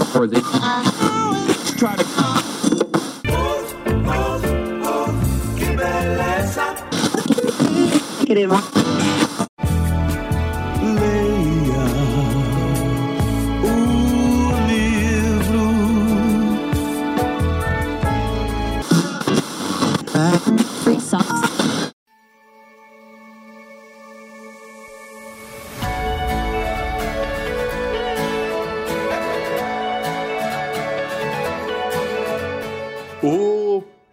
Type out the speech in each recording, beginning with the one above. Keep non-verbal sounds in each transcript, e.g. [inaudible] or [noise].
for the [laughs] try to queremos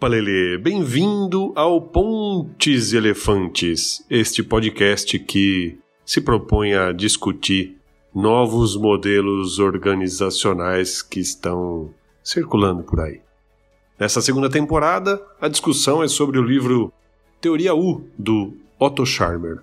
Lelê! Bem-vindo ao Pontes e Elefantes, este podcast que se propõe a discutir novos modelos organizacionais que estão circulando por aí. Nessa segunda temporada, a discussão é sobre o livro Teoria U, do Otto Scharmer.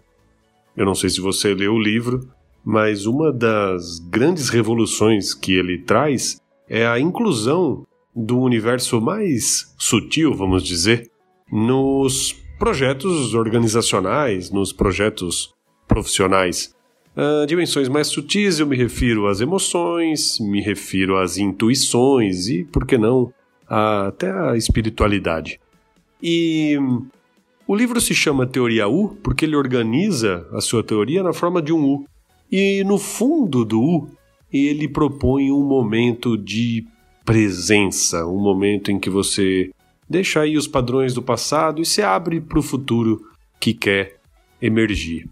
Eu não sei se você leu o livro, mas uma das grandes revoluções que ele traz é a inclusão do universo mais sutil, vamos dizer, nos projetos organizacionais, nos projetos profissionais. Ah, dimensões mais sutis eu me refiro às emoções, me refiro às intuições e, por que não, a- até à espiritualidade. E o livro se chama Teoria U porque ele organiza a sua teoria na forma de um U. E no fundo do U, ele propõe um momento de presença, um momento em que você deixa aí os padrões do passado e se abre para o futuro que quer emergir.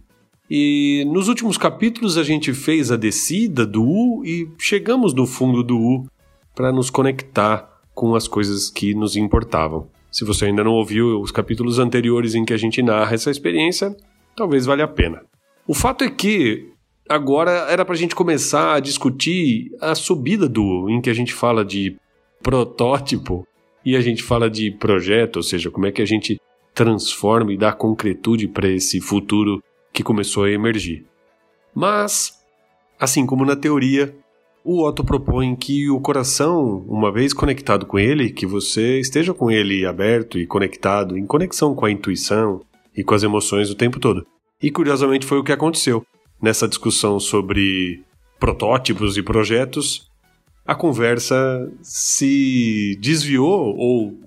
E nos últimos capítulos a gente fez a descida do U e chegamos no fundo do U para nos conectar com as coisas que nos importavam. Se você ainda não ouviu os capítulos anteriores em que a gente narra essa experiência, talvez valha a pena. O fato é que agora era para a gente começar a discutir a subida do em que a gente fala de protótipo e a gente fala de projeto, ou seja, como é que a gente transforma e dá concretude para esse futuro que começou a emergir. Mas, assim como na teoria, o Otto propõe que o coração, uma vez conectado com ele, que você esteja com ele aberto e conectado, em conexão com a intuição e com as emoções o tempo todo. E curiosamente foi o que aconteceu. Nessa discussão sobre protótipos e projetos, a conversa se desviou ou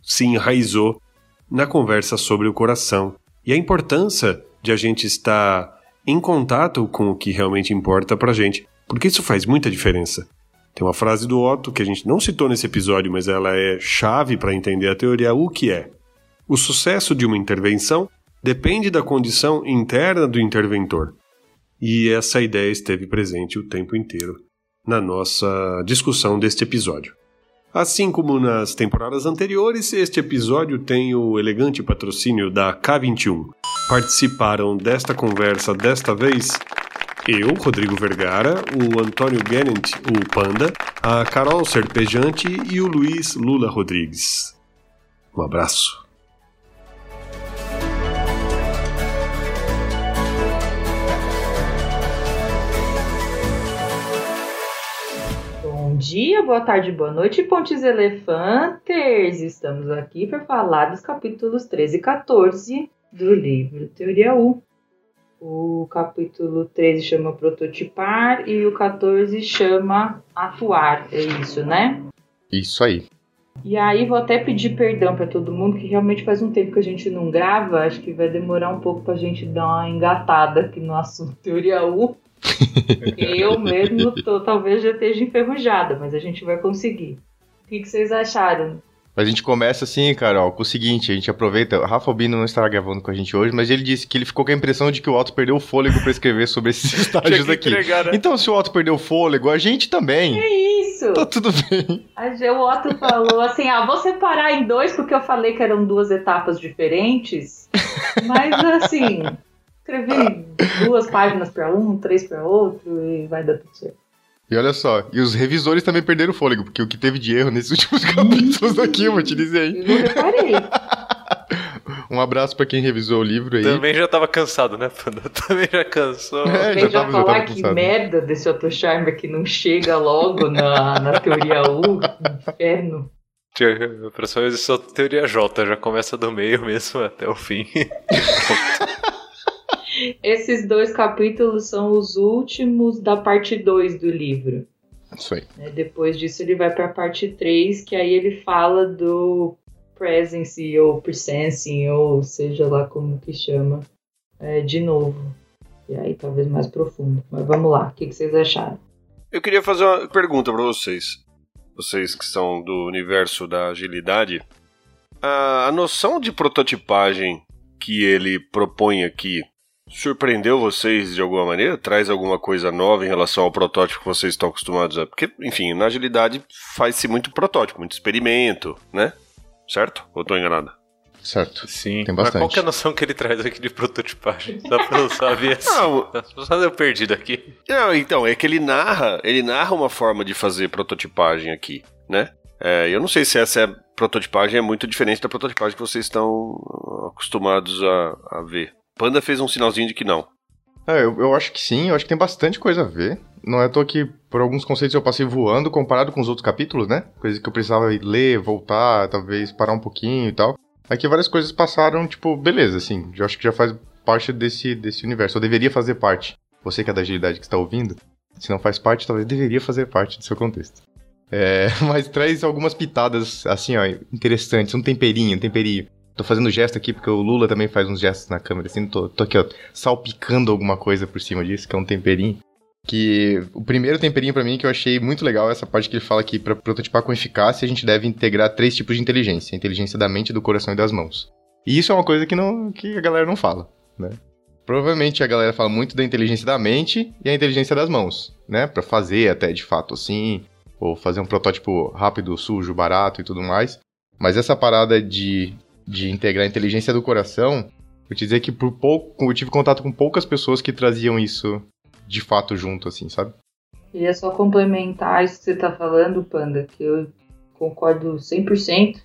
se enraizou na conversa sobre o coração e a importância de a gente estar em contato com o que realmente importa pra gente, porque isso faz muita diferença. Tem uma frase do Otto que a gente não citou nesse episódio, mas ela é chave para entender a teoria U, que é: o sucesso de uma intervenção depende da condição interna do interventor. E essa ideia esteve presente o tempo inteiro na nossa discussão deste episódio. Assim como nas temporadas anteriores, este episódio tem o elegante patrocínio da K21. Participaram desta conversa desta vez eu, Rodrigo Vergara, o Antônio Gennett, o Panda, a Carol Serpejante e o Luiz Lula Rodrigues. Um abraço. Bom dia, boa tarde, boa noite, Pontes Elefantes! Estamos aqui para falar dos capítulos 13 e 14 do livro Teoria U. O capítulo 13 chama Prototipar e o 14 chama Atuar, é isso, né? Isso aí. E aí vou até pedir perdão para todo mundo, que realmente faz um tempo que a gente não grava, acho que vai demorar um pouco pra gente dar uma engatada aqui no assunto Teoria U. Eu mesmo tô, talvez já esteja enferrujada, mas a gente vai conseguir. O que, que vocês acharam? Mas a gente começa assim, Carol, com o seguinte, a gente aproveita, o Rafa Albino não estará gravando com a gente hoje, mas ele disse que ele ficou com a impressão de que o Otto perdeu o fôlego pra escrever sobre esses [laughs] estágios aqui. Então, se o Otto perdeu o fôlego, a gente também. É isso! Tá tudo bem. O Otto falou assim: ah, vou separar em dois porque eu falei que eram duas etapas diferentes. Mas assim, escrevi duas páginas para um, três para outro e vai dar tudo certo. E olha só, e os revisores também perderam o fôlego, porque o que teve de erro nesses [laughs] últimos capítulos aqui, eu vou te dizer aí. Eu reparei. [laughs] Um abraço pra quem revisou o livro aí. Também já tava cansado, né, Panda? [laughs] Também já cansou. É, Vem já já tava, já falar tava que cansado. merda desse Otto Charmer que não chega logo na, na teoria U, que inferno. A próxima vez é só teoria J, já começa do meio mesmo até o fim. Esses dois capítulos são os últimos da parte 2 do livro. Isso aí. Né? Depois disso ele vai para a parte 3, que aí ele fala do presence ou presensing, ou seja lá como que chama, é, de novo. E aí talvez mais profundo. Mas vamos lá, o que, que vocês acharam? Eu queria fazer uma pergunta para vocês. Vocês que são do universo da agilidade. A, a noção de prototipagem que ele propõe aqui surpreendeu vocês de alguma maneira? Traz alguma coisa nova em relação ao protótipo que vocês estão acostumados a. Porque, enfim, na agilidade faz-se muito protótipo, muito experimento, né? Certo? Ou estou enganado? Certo. Sim. Tem Mas bastante. qual que é a noção que ele traz aqui de prototipagem? Só pra eu saber [laughs] assim. Não. Só deu perdido aqui. Não, então, é que ele narra, ele narra uma forma de fazer prototipagem aqui, né? É, eu não sei se essa é, prototipagem é muito diferente da prototipagem que vocês estão acostumados a, a ver. Panda fez um sinalzinho de que não. É, eu, eu acho que sim, eu acho que tem bastante coisa a ver. Não é à toa que, por alguns conceitos, eu passei voando comparado com os outros capítulos, né? Coisas que eu precisava ler, voltar, talvez parar um pouquinho e tal. Aqui várias coisas passaram, tipo, beleza, assim. Eu acho que já faz parte desse, desse universo. Ou deveria fazer parte. Você que é da agilidade que está ouvindo, se não faz parte, talvez deveria fazer parte do seu contexto. É, [laughs] mas traz algumas pitadas, assim, ó, interessantes. Um temperinho, um temperinho. Tô fazendo gesto aqui porque o Lula também faz uns gestos na câmera, assim, tô, tô aqui, ó, salpicando alguma coisa por cima disso, que é um temperinho. Que o primeiro temperinho pra mim que eu achei muito legal é essa parte que ele fala que para prototipar com eficácia a gente deve integrar três tipos de inteligência: a inteligência da mente, do coração e das mãos. E isso é uma coisa que, não, que a galera não fala, né? Provavelmente a galera fala muito da inteligência da mente e a inteligência das mãos, né? Pra fazer até de fato assim, ou fazer um protótipo rápido, sujo, barato e tudo mais. Mas essa parada de, de integrar a inteligência do coração, eu te dizer que por pouco, eu tive contato com poucas pessoas que traziam isso de fato junto, assim, sabe? Queria só complementar isso que você tá falando, Panda, que eu concordo 100%,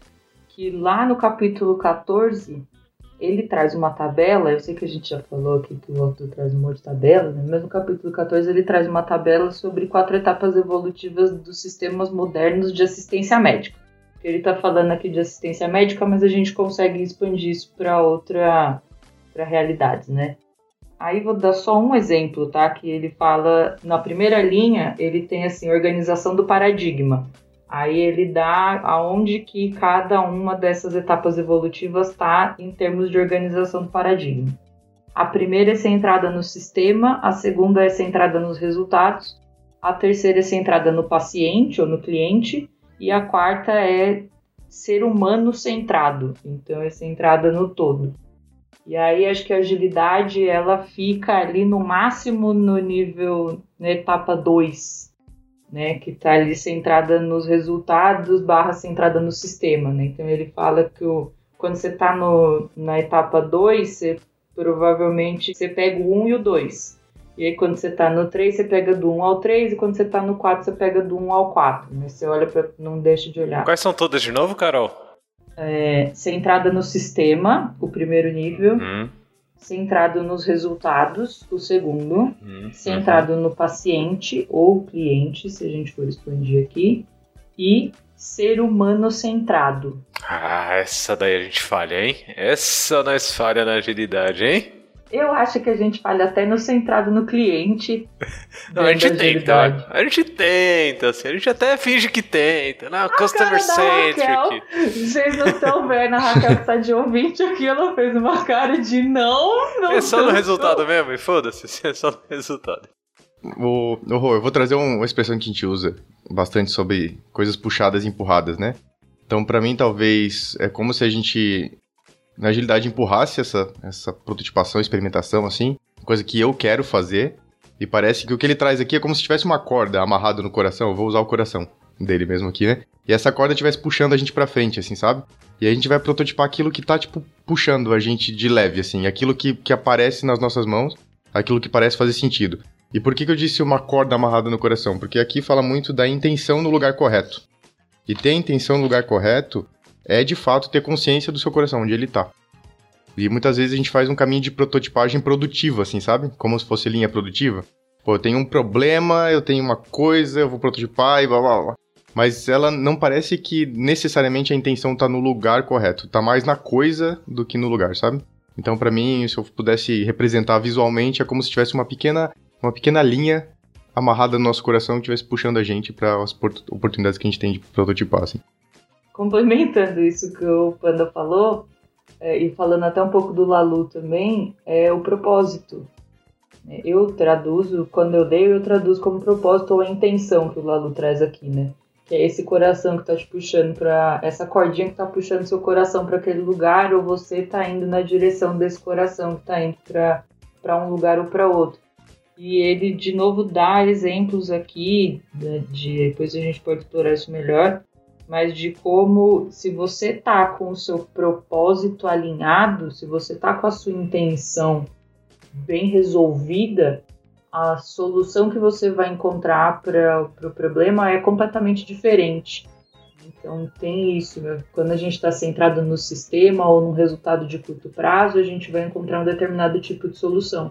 que lá no capítulo 14, ele traz uma tabela, eu sei que a gente já falou aqui que o autor traz um monte de tabelas, né? mas no capítulo 14 ele traz uma tabela sobre quatro etapas evolutivas dos sistemas modernos de assistência médica. Ele tá falando aqui de assistência médica, mas a gente consegue expandir isso para outra para realidades, né? Aí vou dar só um exemplo, tá? Que ele fala na primeira linha, ele tem assim organização do paradigma. Aí ele dá aonde que cada uma dessas etapas evolutivas está em termos de organização do paradigma. A primeira é centrada no sistema, a segunda é centrada nos resultados, a terceira é centrada no paciente ou no cliente e a quarta é ser humano centrado, então é centrada no todo. E aí acho que a agilidade ela fica ali no máximo no nível na etapa 2, né, que está ali centrada nos resultados barra centrada no sistema, né? Então ele fala que o, quando você está na etapa 2, você provavelmente você pega o 1 um e o 2. E aí quando você está no 3, você pega do 1 um ao 3, e quando você está no 4, você pega do 1 um ao 4. Né? Você olha para não deixa de olhar. Quais são todas de novo, Carol? É, centrada no sistema, o primeiro nível. Hum, Centrado nos resultados, o segundo. hum, Centrado no paciente ou cliente, se a gente for expandir aqui. E ser humano centrado. Ah, essa daí a gente falha, hein? Essa nós falha na agilidade, hein? Eu acho que a gente falha até no centrado no cliente. Não, a gente tenta, a gente tenta, assim, a gente até finge que tenta. Não, cara customer da centric. Raquel. Vocês não estão vendo, a Raquel que tá de ouvinte aqui, ela fez uma cara de não, não. É só no resultado mesmo, e foda-se, é só no resultado. O, o Rô, eu vou trazer um- uma expressão que a gente usa bastante sobre coisas puxadas e empurradas, né? Então, pra mim, talvez é como se a gente, na agilidade, empurrasse essa, essa prototipação, experimentação, assim, coisa que eu quero fazer, e parece que o que ele traz aqui é como se tivesse uma corda amarrada no coração, eu vou usar o coração dele mesmo aqui, né? E essa corda estivesse puxando a gente pra frente, assim, sabe? E a gente vai prototipar aquilo que tá, tipo, puxando a gente de leve, assim, aquilo que, que aparece nas nossas mãos, aquilo que parece fazer sentido. E por que, que eu disse uma corda amarrada no coração? Porque aqui fala muito da intenção no lugar correto. E ter a intenção no lugar correto é de fato ter consciência do seu coração, onde ele tá. E muitas vezes a gente faz um caminho de prototipagem produtiva, assim, sabe? Como se fosse linha produtiva. Pô, eu tenho um problema, eu tenho uma coisa, eu vou prototipar e blá blá blá. Mas ela não parece que necessariamente a intenção tá no lugar correto. Tá mais na coisa do que no lugar, sabe? Então, pra mim, se eu pudesse representar visualmente, é como se tivesse uma pequena, uma pequena linha amarrada no nosso coração e estivesse puxando a gente para as oportunidades que a gente tem de prototipar, assim. Complementando isso que o Panda falou, é, e falando até um pouco do Lalu também, é o propósito. Eu traduzo, quando eu leio, eu traduzo como propósito ou a intenção que o Lalu traz aqui, né? Que é esse coração que tá te puxando para essa cordinha que tá puxando seu coração para aquele lugar, ou você tá indo na direção desse coração que tá indo para um lugar ou para outro. E ele de novo dá exemplos aqui, de, de, depois a gente pode explorar isso melhor, mas de como se você tá com o seu propósito alinhado, se você tá com a sua intenção bem resolvida, a solução que você vai encontrar para o pro problema é completamente diferente. Então tem isso, quando a gente está centrado no sistema ou no resultado de curto prazo, a gente vai encontrar um determinado tipo de solução.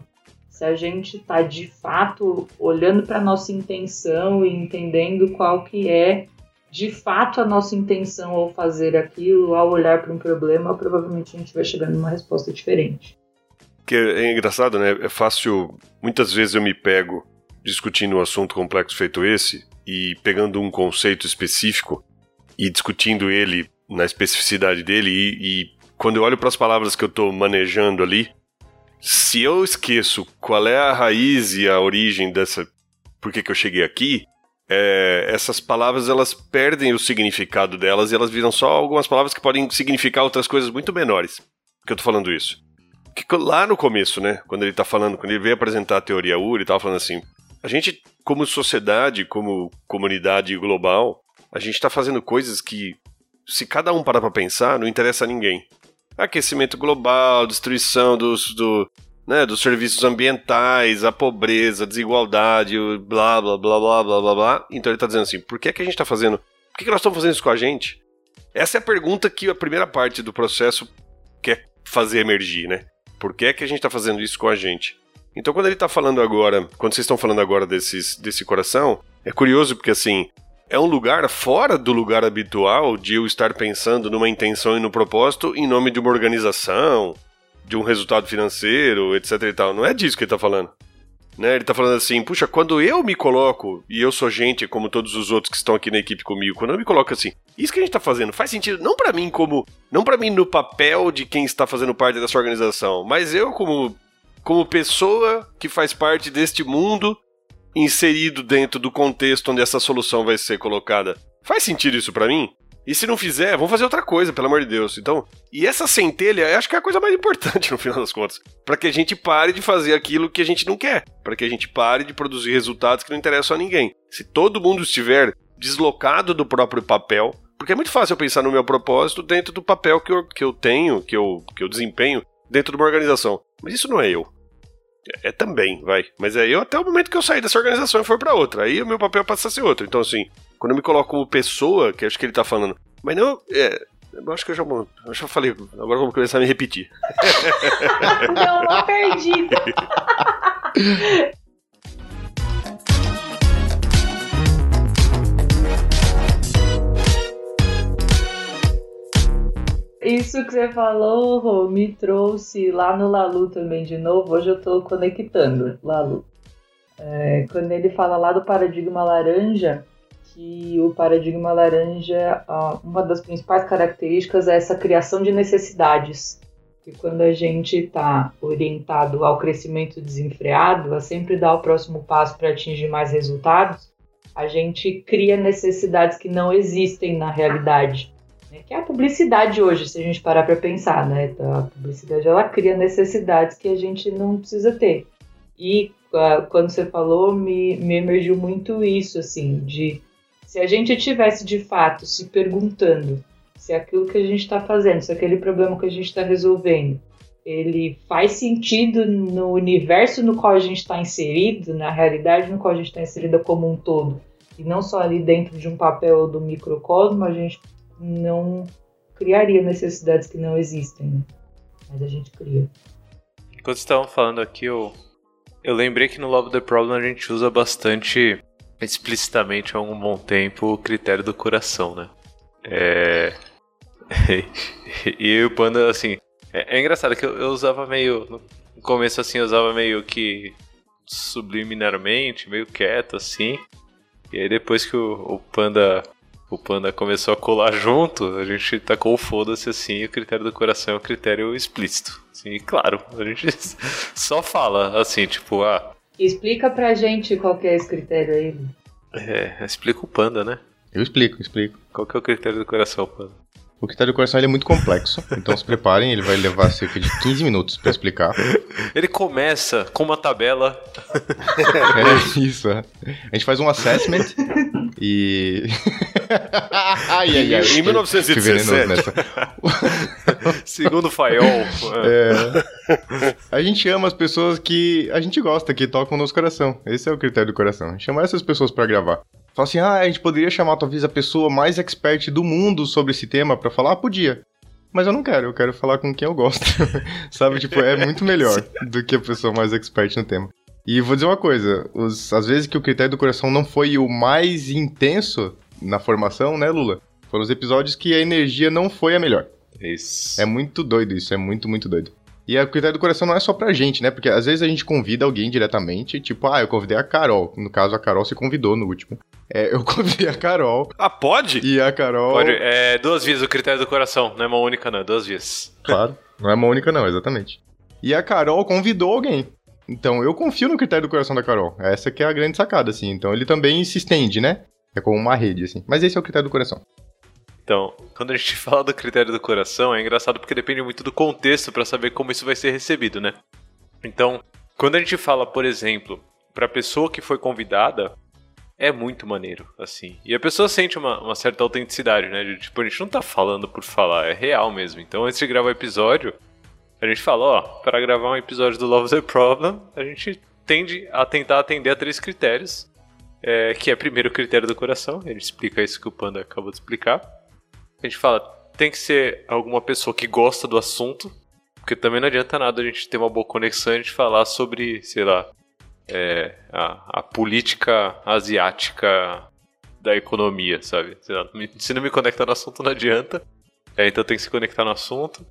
Se a gente está de fato olhando para nossa intenção e entendendo qual que é de fato a nossa intenção ao fazer aquilo, ao olhar para um problema, provavelmente a gente vai chegar numa resposta diferente que é engraçado, né? É fácil. Muitas vezes eu me pego discutindo um assunto complexo feito esse e pegando um conceito específico e discutindo ele na especificidade dele e, e quando eu olho para as palavras que eu estou manejando ali, se eu esqueço qual é a raiz e a origem dessa, por que, que eu cheguei aqui, é, essas palavras elas perdem o significado delas e elas viram só algumas palavras que podem significar outras coisas muito menores. Que eu tô falando isso? que lá no começo, né, quando ele tá falando, quando ele veio apresentar a teoria UR, ele tava falando assim, a gente, como sociedade, como comunidade global, a gente tá fazendo coisas que, se cada um parar pra pensar, não interessa a ninguém. Aquecimento global, destruição dos, do, né, dos serviços ambientais, a pobreza, a desigualdade, blá, blá, blá, blá, blá, blá, blá. Então ele tá dizendo assim, por que, é que a gente tá fazendo, por que, que nós estamos fazendo isso com a gente? Essa é a pergunta que a primeira parte do processo quer fazer emergir, né? Por que é que a gente está fazendo isso com a gente? Então, quando ele está falando agora, quando vocês estão falando agora desses, desse coração, é curioso porque assim é um lugar fora do lugar habitual de eu estar pensando numa intenção e no propósito em nome de uma organização, de um resultado financeiro, etc e tal. Não é disso que ele está falando. Né? Ele está falando assim, puxa, quando eu me coloco, e eu sou gente como todos os outros que estão aqui na equipe comigo, quando eu me coloco assim, isso que a gente está fazendo faz sentido não para mim como, não para mim no papel de quem está fazendo parte dessa organização, mas eu como como pessoa que faz parte deste mundo inserido dentro do contexto onde essa solução vai ser colocada. Faz sentido isso para mim? E se não fizer, vamos fazer outra coisa, pelo amor de Deus. Então, e essa centelha, acho que é a coisa mais importante [laughs] no final das contas, para que a gente pare de fazer aquilo que a gente não quer, para que a gente pare de produzir resultados que não interessam a ninguém. Se todo mundo estiver deslocado do próprio papel, porque é muito fácil eu pensar no meu propósito dentro do papel que eu, que eu tenho, que eu, que eu desempenho dentro de uma organização. Mas isso não é eu. É, é também, vai. Mas é eu até o momento que eu sair dessa organização e for para outra. Aí o meu papel passa a ser outro. Então, assim, quando eu me coloco como pessoa, que acho que ele tá falando. Mas não. É, eu acho que eu já, eu já falei. Agora vou começar a me repetir. [laughs] não perdi. Isso que você falou, Rô, me trouxe lá no Lalu também de novo. Hoje eu tô conectando Lalu. É, quando ele fala lá do paradigma laranja, que o paradigma laranja, uma das principais características é essa criação de necessidades. Que quando a gente está orientado ao crescimento desenfreado, a sempre dar o próximo passo para atingir mais resultados, a gente cria necessidades que não existem na realidade. Né? Que é a publicidade hoje, se a gente parar para pensar, né? A publicidade ela cria necessidades que a gente não precisa ter. E uh, quando você falou, me, me emergiu muito isso, assim, de se a gente tivesse de fato se perguntando se aquilo que a gente está fazendo, se aquele problema que a gente está resolvendo, ele faz sentido no universo no qual a gente está inserido, na realidade no qual a gente está inserida como um todo, e não só ali dentro de um papel do microcosmo, a gente não criaria necessidades que não existem, né? mas a gente cria. Enquanto estavam falando aqui, eu, eu lembrei que no Love the Problem a gente usa bastante explicitamente há um bom tempo o critério do coração, né? É... [laughs] e o Panda, assim, é, é engraçado que eu, eu, usava meio, no começo assim, eu usava meio que subliminarmente, meio quieto assim. E aí depois que o, o Panda o Panda começou a colar junto, a gente tacou o foda-se assim, o critério do coração é um critério explícito. Assim, claro, a gente [laughs] só fala assim, tipo, ah. Explica pra gente qual que é esse critério aí. É, explica o Panda, né? Eu explico, explico. Qual que é o critério do coração, Panda? O critério do coração ele é muito complexo, então se preparem, ele vai levar cerca de 15 minutos para explicar. [laughs] Ele começa com uma tabela. É isso, é. A gente faz um assessment [laughs] e. ai, ai, ai. Em 1917. [laughs] Segundo Fayol. É. A gente ama as pessoas que a gente gosta, que tocam no nosso coração. Esse é o critério do coração. Chamar essas pessoas para gravar. Fala assim, ah, a gente poderia chamar talvez a pessoa mais expert do mundo sobre esse tema para falar? Ah, podia. Mas eu não quero, eu quero falar com quem eu gosto. [laughs] Sabe, tipo, é muito melhor [laughs] do que a pessoa mais expert no tema. E vou dizer uma coisa, os, às vezes que o critério do coração não foi o mais intenso na formação, né, Lula? Foram os episódios que a energia não foi a melhor. Isso. É muito doido isso, é muito, muito doido. E o critério do coração não é só pra gente, né? Porque às vezes a gente convida alguém diretamente, tipo, ah, eu convidei a Carol. No caso, a Carol se convidou no último. É, eu [laughs] convidei a Carol. Ah, pode? E a Carol. Pode. É duas vias o critério do coração, não é uma única, não, é duas vias. Claro, não é uma única, não, exatamente. E a Carol convidou alguém. Então eu confio no critério do coração da Carol. Essa que é a grande sacada, assim. Então ele também se estende, né? É como uma rede, assim. Mas esse é o critério do coração. Então, quando a gente [laughs] fala do critério do coração, é engraçado porque depende muito do contexto para saber como isso vai ser recebido, né? Então, quando a gente fala, por exemplo, para a pessoa que foi convidada, é muito maneiro, assim. E a pessoa sente uma, uma certa autenticidade, né? Tipo, a gente não tá falando por falar, é real mesmo. Então, antes de gravar o episódio, a gente fala, ó, para gravar um episódio do Love the Problem, a gente tende a tentar atender a três critérios. É, que é primeiro o critério do coração, ele explica isso que o Panda acabou de explicar a gente fala, tem que ser alguma pessoa que gosta do assunto, porque também não adianta nada a gente ter uma boa conexão e a gente falar sobre, sei lá, é, a, a, política asiática da economia, sabe? Lá, se não me conectar no assunto, não adianta. É, então tem que se conectar no assunto.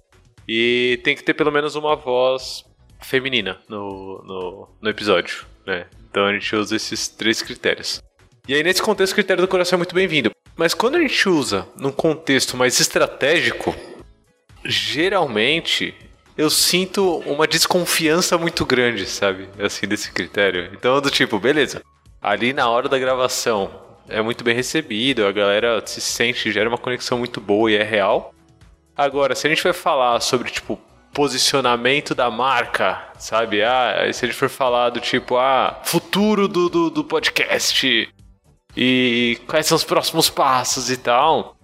E tem que ter pelo menos uma voz feminina no, no, no episódio, né? Então a gente usa esses três critérios. E aí, nesse contexto, o critério do coração é muito bem-vindo. Mas quando a gente usa num contexto mais estratégico, geralmente eu sinto uma desconfiança muito grande, sabe? Assim, desse critério. Então, do tipo, beleza. Ali na hora da gravação é muito bem recebido, a galera se sente, gera uma conexão muito boa e é real. Agora, se a gente vai falar sobre, tipo, posicionamento da marca, sabe? Ah, se a gente for falar do tipo, ah, futuro do, do, do podcast, e quais são os próximos passos e tal.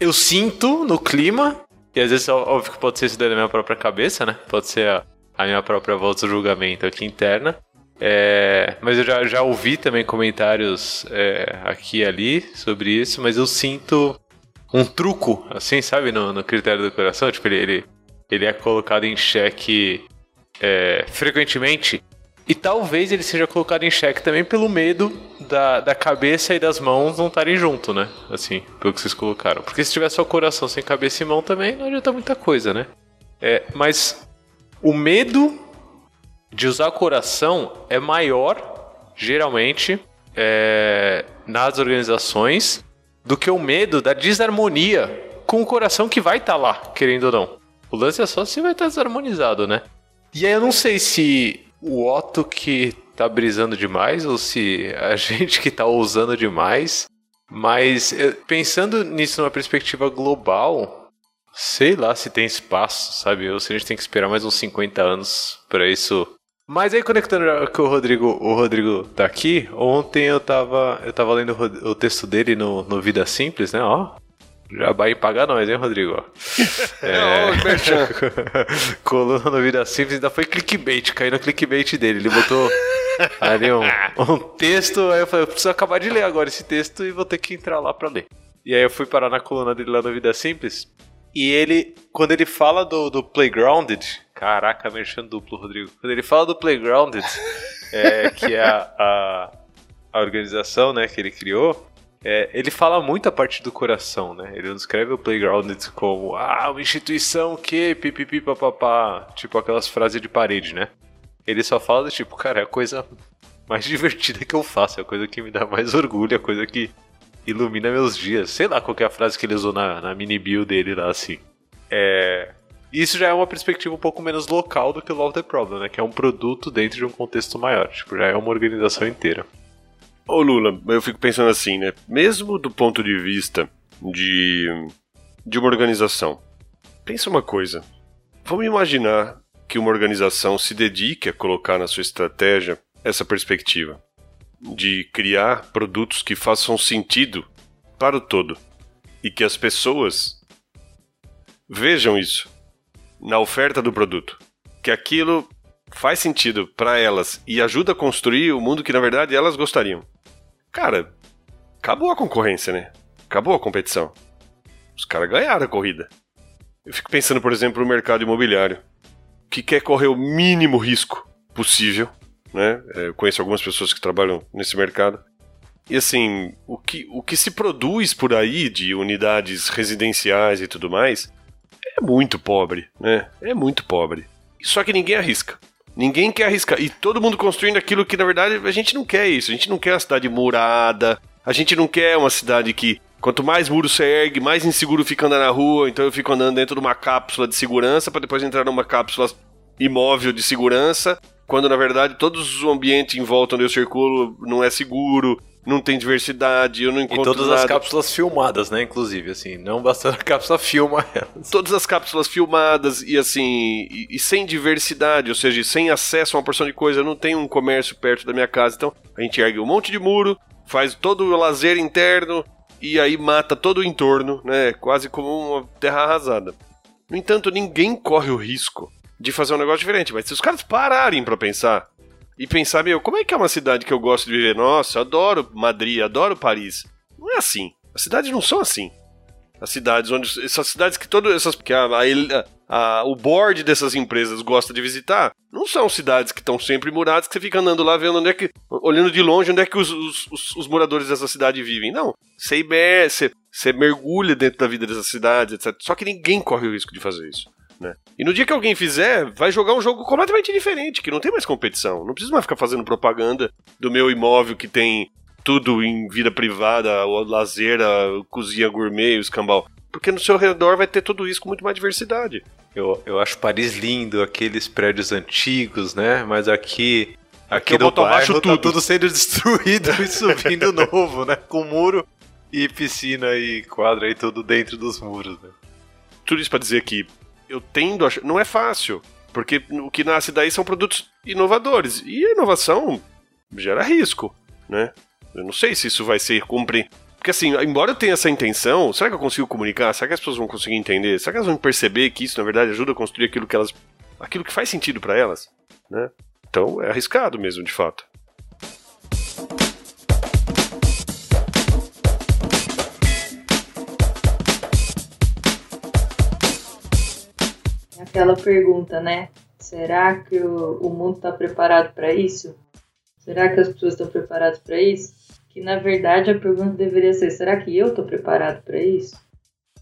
Eu sinto no clima, e às vezes óbvio que pode ser isso da minha própria cabeça, né? Pode ser a, a minha própria voz do julgamento aqui interna. É, mas eu já, já ouvi também comentários é, aqui e ali sobre isso, mas eu sinto um truco, assim, sabe, no, no critério do coração. Tipo, ele, ele, ele é colocado em xeque é, frequentemente e talvez ele seja colocado em xeque também pelo medo da, da cabeça e das mãos não estarem junto, né? Assim, pelo que vocês colocaram. Porque se tiver só coração sem cabeça e mão também não adianta muita coisa, né? É, mas o medo de usar coração é maior, geralmente, é, nas organizações, do que o medo da desarmonia com o coração que vai estar tá lá, querendo ou não. O lance é só se vai estar tá desarmonizado, né? E aí eu não sei se o Otto que tá brisando demais ou se a [laughs] gente que tá ousando demais. Mas eh, pensando nisso numa perspectiva global, sei lá se tem espaço, sabe? Ou se a gente tem que esperar mais uns 50 anos para isso. Mas aí conectando com o Rodrigo, o Rodrigo tá aqui, ontem eu tava, eu tava lendo o texto dele no, no Vida Simples, né? Ó, já vai pagar nós, hein, Rodrigo? [laughs] é... [laughs] Coluna no Vida Simples ainda foi clickbait, caiu no clickbait dele. Ele botou ali um, um texto, aí eu falei, eu preciso acabar de ler agora esse texto e vou ter que entrar lá pra ler. E aí eu fui parar na coluna dele lá no Vida Simples. E ele, quando ele fala do, do Playgrounded, caraca, mexendo duplo, Rodrigo. Quando ele fala do Playgrounded, é, que é a, a, a organização né, que ele criou, é, ele fala muito a parte do coração, né? Ele não descreve o Playground como, ah, uma instituição que, pipipi, tipo aquelas frases de parede, né? ele só fala do tipo, cara, é a coisa mais [laughs] divertida que eu faço, é a coisa que me dá mais orgulho, é a coisa que ilumina meus dias. Sei lá qual é a frase que ele usou na, na mini bio dele lá, assim. É. Isso já é uma perspectiva um pouco menos local do que o Love the Problem, né? Que é um produto dentro de um contexto maior. Tipo, já é uma organização inteira. Ô Lula, eu fico pensando assim, né? Mesmo do ponto de vista de, de uma organização, pensa uma coisa. Vamos imaginar que uma organização se dedique a colocar na sua estratégia essa perspectiva de criar produtos que façam sentido para o todo e que as pessoas vejam isso na oferta do produto, que aquilo faz sentido para elas e ajuda a construir o mundo que na verdade elas gostariam. Cara, acabou a concorrência, né? Acabou a competição. Os caras ganharam a corrida. Eu fico pensando, por exemplo, no mercado imobiliário, que quer correr o mínimo risco possível, né? É, eu conheço algumas pessoas que trabalham nesse mercado. E assim, o que, o que se produz por aí de unidades residenciais e tudo mais é muito pobre, né? É muito pobre. Só que ninguém arrisca. Ninguém quer arriscar. E todo mundo construindo aquilo que, na verdade, a gente não quer isso. A gente não quer uma cidade murada. A gente não quer uma cidade que, quanto mais muro você ergue, mais inseguro fica andar na rua. Então eu fico andando dentro de uma cápsula de segurança para depois entrar numa cápsula imóvel de segurança. Quando, na verdade, todo o ambiente em volta onde eu circulo não é seguro não tem diversidade, eu não encontro E todas nada. as cápsulas filmadas, né, inclusive, assim, não bastando a cápsula [laughs] filma elas. Todas as cápsulas filmadas e assim, e, e, sem diversidade, ou seja, sem acesso a uma porção de coisa, eu não tenho um comércio perto da minha casa, então a gente ergue um monte de muro, faz todo o lazer interno e aí mata todo o entorno, né, quase como uma terra arrasada. No entanto, ninguém corre o risco de fazer um negócio diferente, mas se os caras pararem para pensar e pensar, meu, como é que é uma cidade que eu gosto de viver? Nossa, eu adoro Madrid, adoro Paris. Não é assim. As cidades não são assim. As cidades onde. Essas cidades que todas essas. que a, a, a, o board dessas empresas gosta de visitar, não são cidades que estão sempre muradas, que você fica andando lá vendo onde é que. olhando de longe onde é que os, os, os, moradores dessa cidade vivem. Não. Você imerse, você mergulha dentro da vida dessa cidade, etc. Só que ninguém corre o risco de fazer isso. Né? E no dia que alguém fizer, vai jogar um jogo completamente diferente, que não tem mais competição. Não precisa mais ficar fazendo propaganda do meu imóvel que tem tudo em vida privada, o lazer, a cozinha gourmet, o escambau. Porque no seu redor vai ter tudo isso com muito mais diversidade. Eu, eu acho Paris lindo, aqueles prédios antigos, né? Mas aqui. Aqui, aqui no bairro tá tudo. tudo sendo destruído [laughs] e subindo novo, né? Com muro e piscina e quadra e tudo dentro dos muros, né? Tudo isso para dizer que eu tendo a. Não é fácil. Porque o que nasce daí são produtos inovadores. E a inovação gera risco, né? Eu não sei se isso vai ser cumprir. Porque assim, embora eu tenha essa intenção, será que eu consigo comunicar? Será que as pessoas vão conseguir entender? Será que elas vão perceber que isso, na verdade, ajuda a construir aquilo que elas. aquilo que faz sentido para elas? Né? Então é arriscado mesmo, de fato. Aquela pergunta, né? Será que o, o mundo está preparado para isso? Será que as pessoas estão preparadas para isso? Que na verdade a pergunta deveria ser: será que eu estou preparado para isso?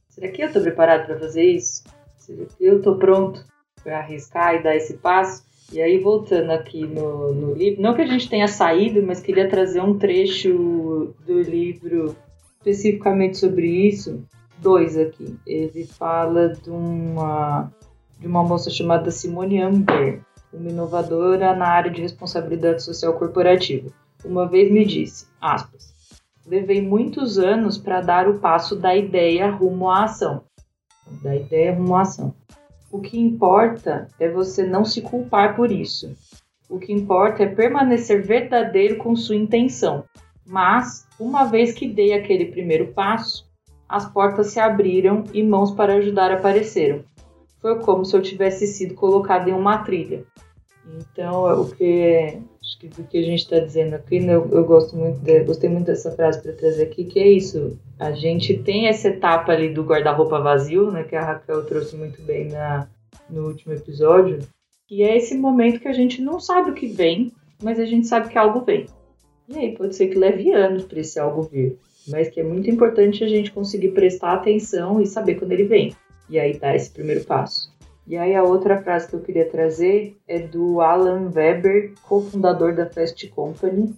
Será que eu estou preparado para fazer isso? Será que eu estou pronto para arriscar e dar esse passo? E aí, voltando aqui no, no livro, não que a gente tenha saído, mas queria trazer um trecho do livro especificamente sobre isso. Dois aqui. Ele fala de uma de uma moça chamada Simone Amber, uma inovadora na área de responsabilidade social corporativa. Uma vez me disse, aspas, levei muitos anos para dar o passo da ideia rumo à ação. Da ideia rumo à ação. O que importa é você não se culpar por isso. O que importa é permanecer verdadeiro com sua intenção. Mas, uma vez que dei aquele primeiro passo, as portas se abriram e mãos para ajudar apareceram foi como se eu tivesse sido colocado em uma trilha. Então, o que acho que do que a gente está dizendo aqui, né, eu, eu, gosto muito, de, gostei muito dessa frase para trazer aqui, que é isso. A gente tem essa etapa ali do guarda-roupa vazio, né, que a Raquel trouxe muito bem na, no último episódio, que é esse momento que a gente não sabe o que vem, mas a gente sabe que algo vem. E aí pode ser que leve anos para esse algo vir, mas que é muito importante a gente conseguir prestar atenção e saber quando ele vem. E aí tá esse primeiro passo. E aí a outra frase que eu queria trazer é do Alan Weber, cofundador da Fast Company,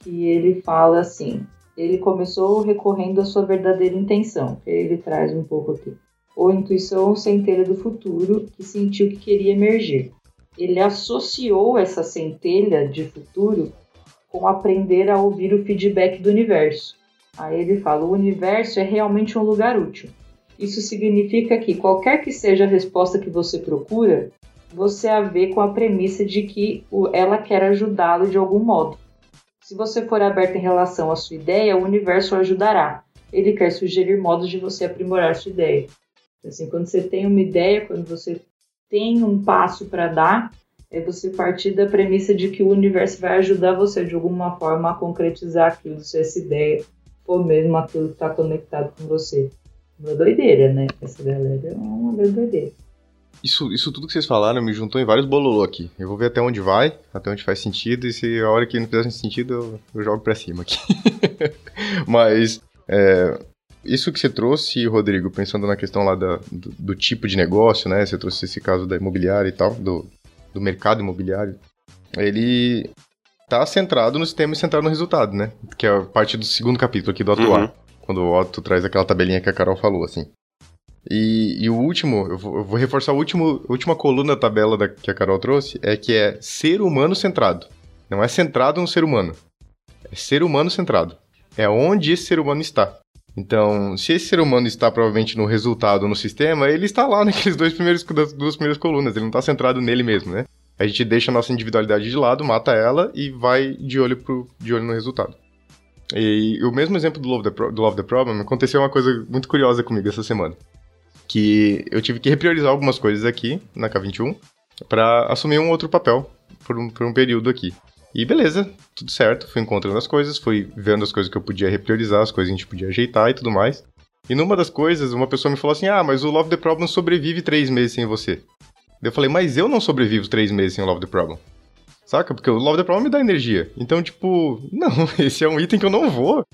que ele fala assim: ele começou recorrendo à sua verdadeira intenção, que ele traz um pouco aqui. Ou intuição centelha do futuro que sentiu que queria emergir. Ele associou essa centelha de futuro com aprender a ouvir o feedback do universo. Aí ele fala: o universo é realmente um lugar útil. Isso significa que qualquer que seja a resposta que você procura, você a vê com a premissa de que ela quer ajudá-lo de algum modo. Se você for aberto em relação à sua ideia, o universo o ajudará. Ele quer sugerir modos de você aprimorar sua ideia. Assim, quando você tem uma ideia, quando você tem um passo para dar, é você partir da premissa de que o universo vai ajudar você de alguma forma a concretizar aquilo, se essa ideia for mesmo aquilo que está conectado com você. Uma doideira, né? Essa galera é uma doideira. Isso, isso tudo que vocês falaram me juntou em vários bololô aqui. Eu vou ver até onde vai, até onde faz sentido, e se a hora que não fizer sentido, eu, eu jogo pra cima aqui. [laughs] Mas, é, isso que você trouxe, Rodrigo, pensando na questão lá da, do, do, tipo de negócio, né? Você trouxe esse caso da imobiliária e tal, do, do mercado imobiliário. Ele tá centrado no sistema e centrado no resultado, né? Que é a parte do segundo capítulo aqui do atuar. Uhum. Quando o Otto traz aquela tabelinha que a Carol falou, assim. E, e o último, eu vou, eu vou, reforçar a última coluna da tabela da, que a Carol trouxe, é que é ser humano centrado. Não é centrado no ser humano. É ser humano centrado. É onde esse ser humano está. Então, se esse ser humano está provavelmente no resultado no sistema, ele está lá [laughs] naqueles dois primeiros, das duas primeiras colunas. Ele não está centrado nele mesmo, né? A gente deixa a nossa individualidade de lado, mata ela e vai de olho, pro, de olho no resultado. E, e o mesmo exemplo do Love, the Pro, do Love the Problem aconteceu uma coisa muito curiosa comigo essa semana que eu tive que repriorizar algumas coisas aqui na K21 para assumir um outro papel por um, por um período aqui. E beleza, tudo certo, fui encontrando as coisas, fui vendo as coisas que eu podia repriorizar, as coisas que a gente podia ajeitar e tudo mais. E numa das coisas, uma pessoa me falou assim: Ah, mas o Love the Problem sobrevive três meses sem você. Eu falei, mas eu não sobrevivo três meses sem o Love the Problem. Saca? Porque o Love the Problem me dá energia. Então, tipo, [laughs] não, esse é um item que eu não vou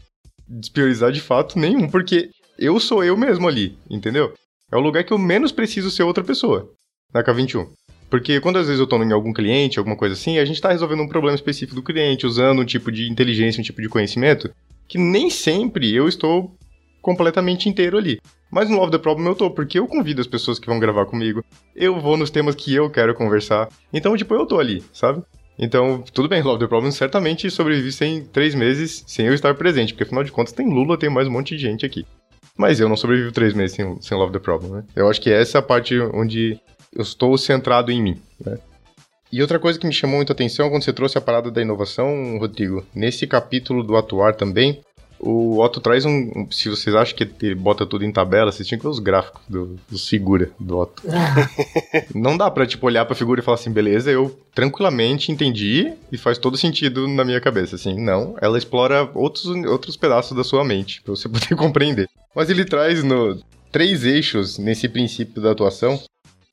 despriorizar de fato nenhum, porque eu sou eu mesmo ali, entendeu? É o lugar que eu menos preciso ser outra pessoa na K21. Porque quando às vezes eu estou em algum cliente, alguma coisa assim, a gente está resolvendo um problema específico do cliente, usando um tipo de inteligência, um tipo de conhecimento, que nem sempre eu estou completamente inteiro ali. Mas no Love the Problem eu tô, porque eu convido as pessoas que vão gravar comigo, eu vou nos temas que eu quero conversar. Então, tipo, eu tô ali, sabe? Então, tudo bem, Love the Problem certamente sobrevive sem três meses sem eu estar presente, porque afinal de contas tem Lula, tem mais um monte de gente aqui. Mas eu não sobrevivo três meses sem, sem Love the Problem, né? Eu acho que essa é a parte onde eu estou centrado em mim, né? E outra coisa que me chamou muita atenção quando você trouxe a parada da inovação, Rodrigo, nesse capítulo do atuar também, o Otto traz um. Se vocês acham que ele bota tudo em tabela, vocês tinham que ver os gráficos do, dos figura do Otto. [laughs] não dá pra, tipo, olhar pra figura e falar assim, beleza, eu tranquilamente entendi e faz todo sentido na minha cabeça. Assim, não. Ela explora outros, outros pedaços da sua mente pra você [laughs] poder compreender. Mas ele traz no, três eixos nesse princípio da atuação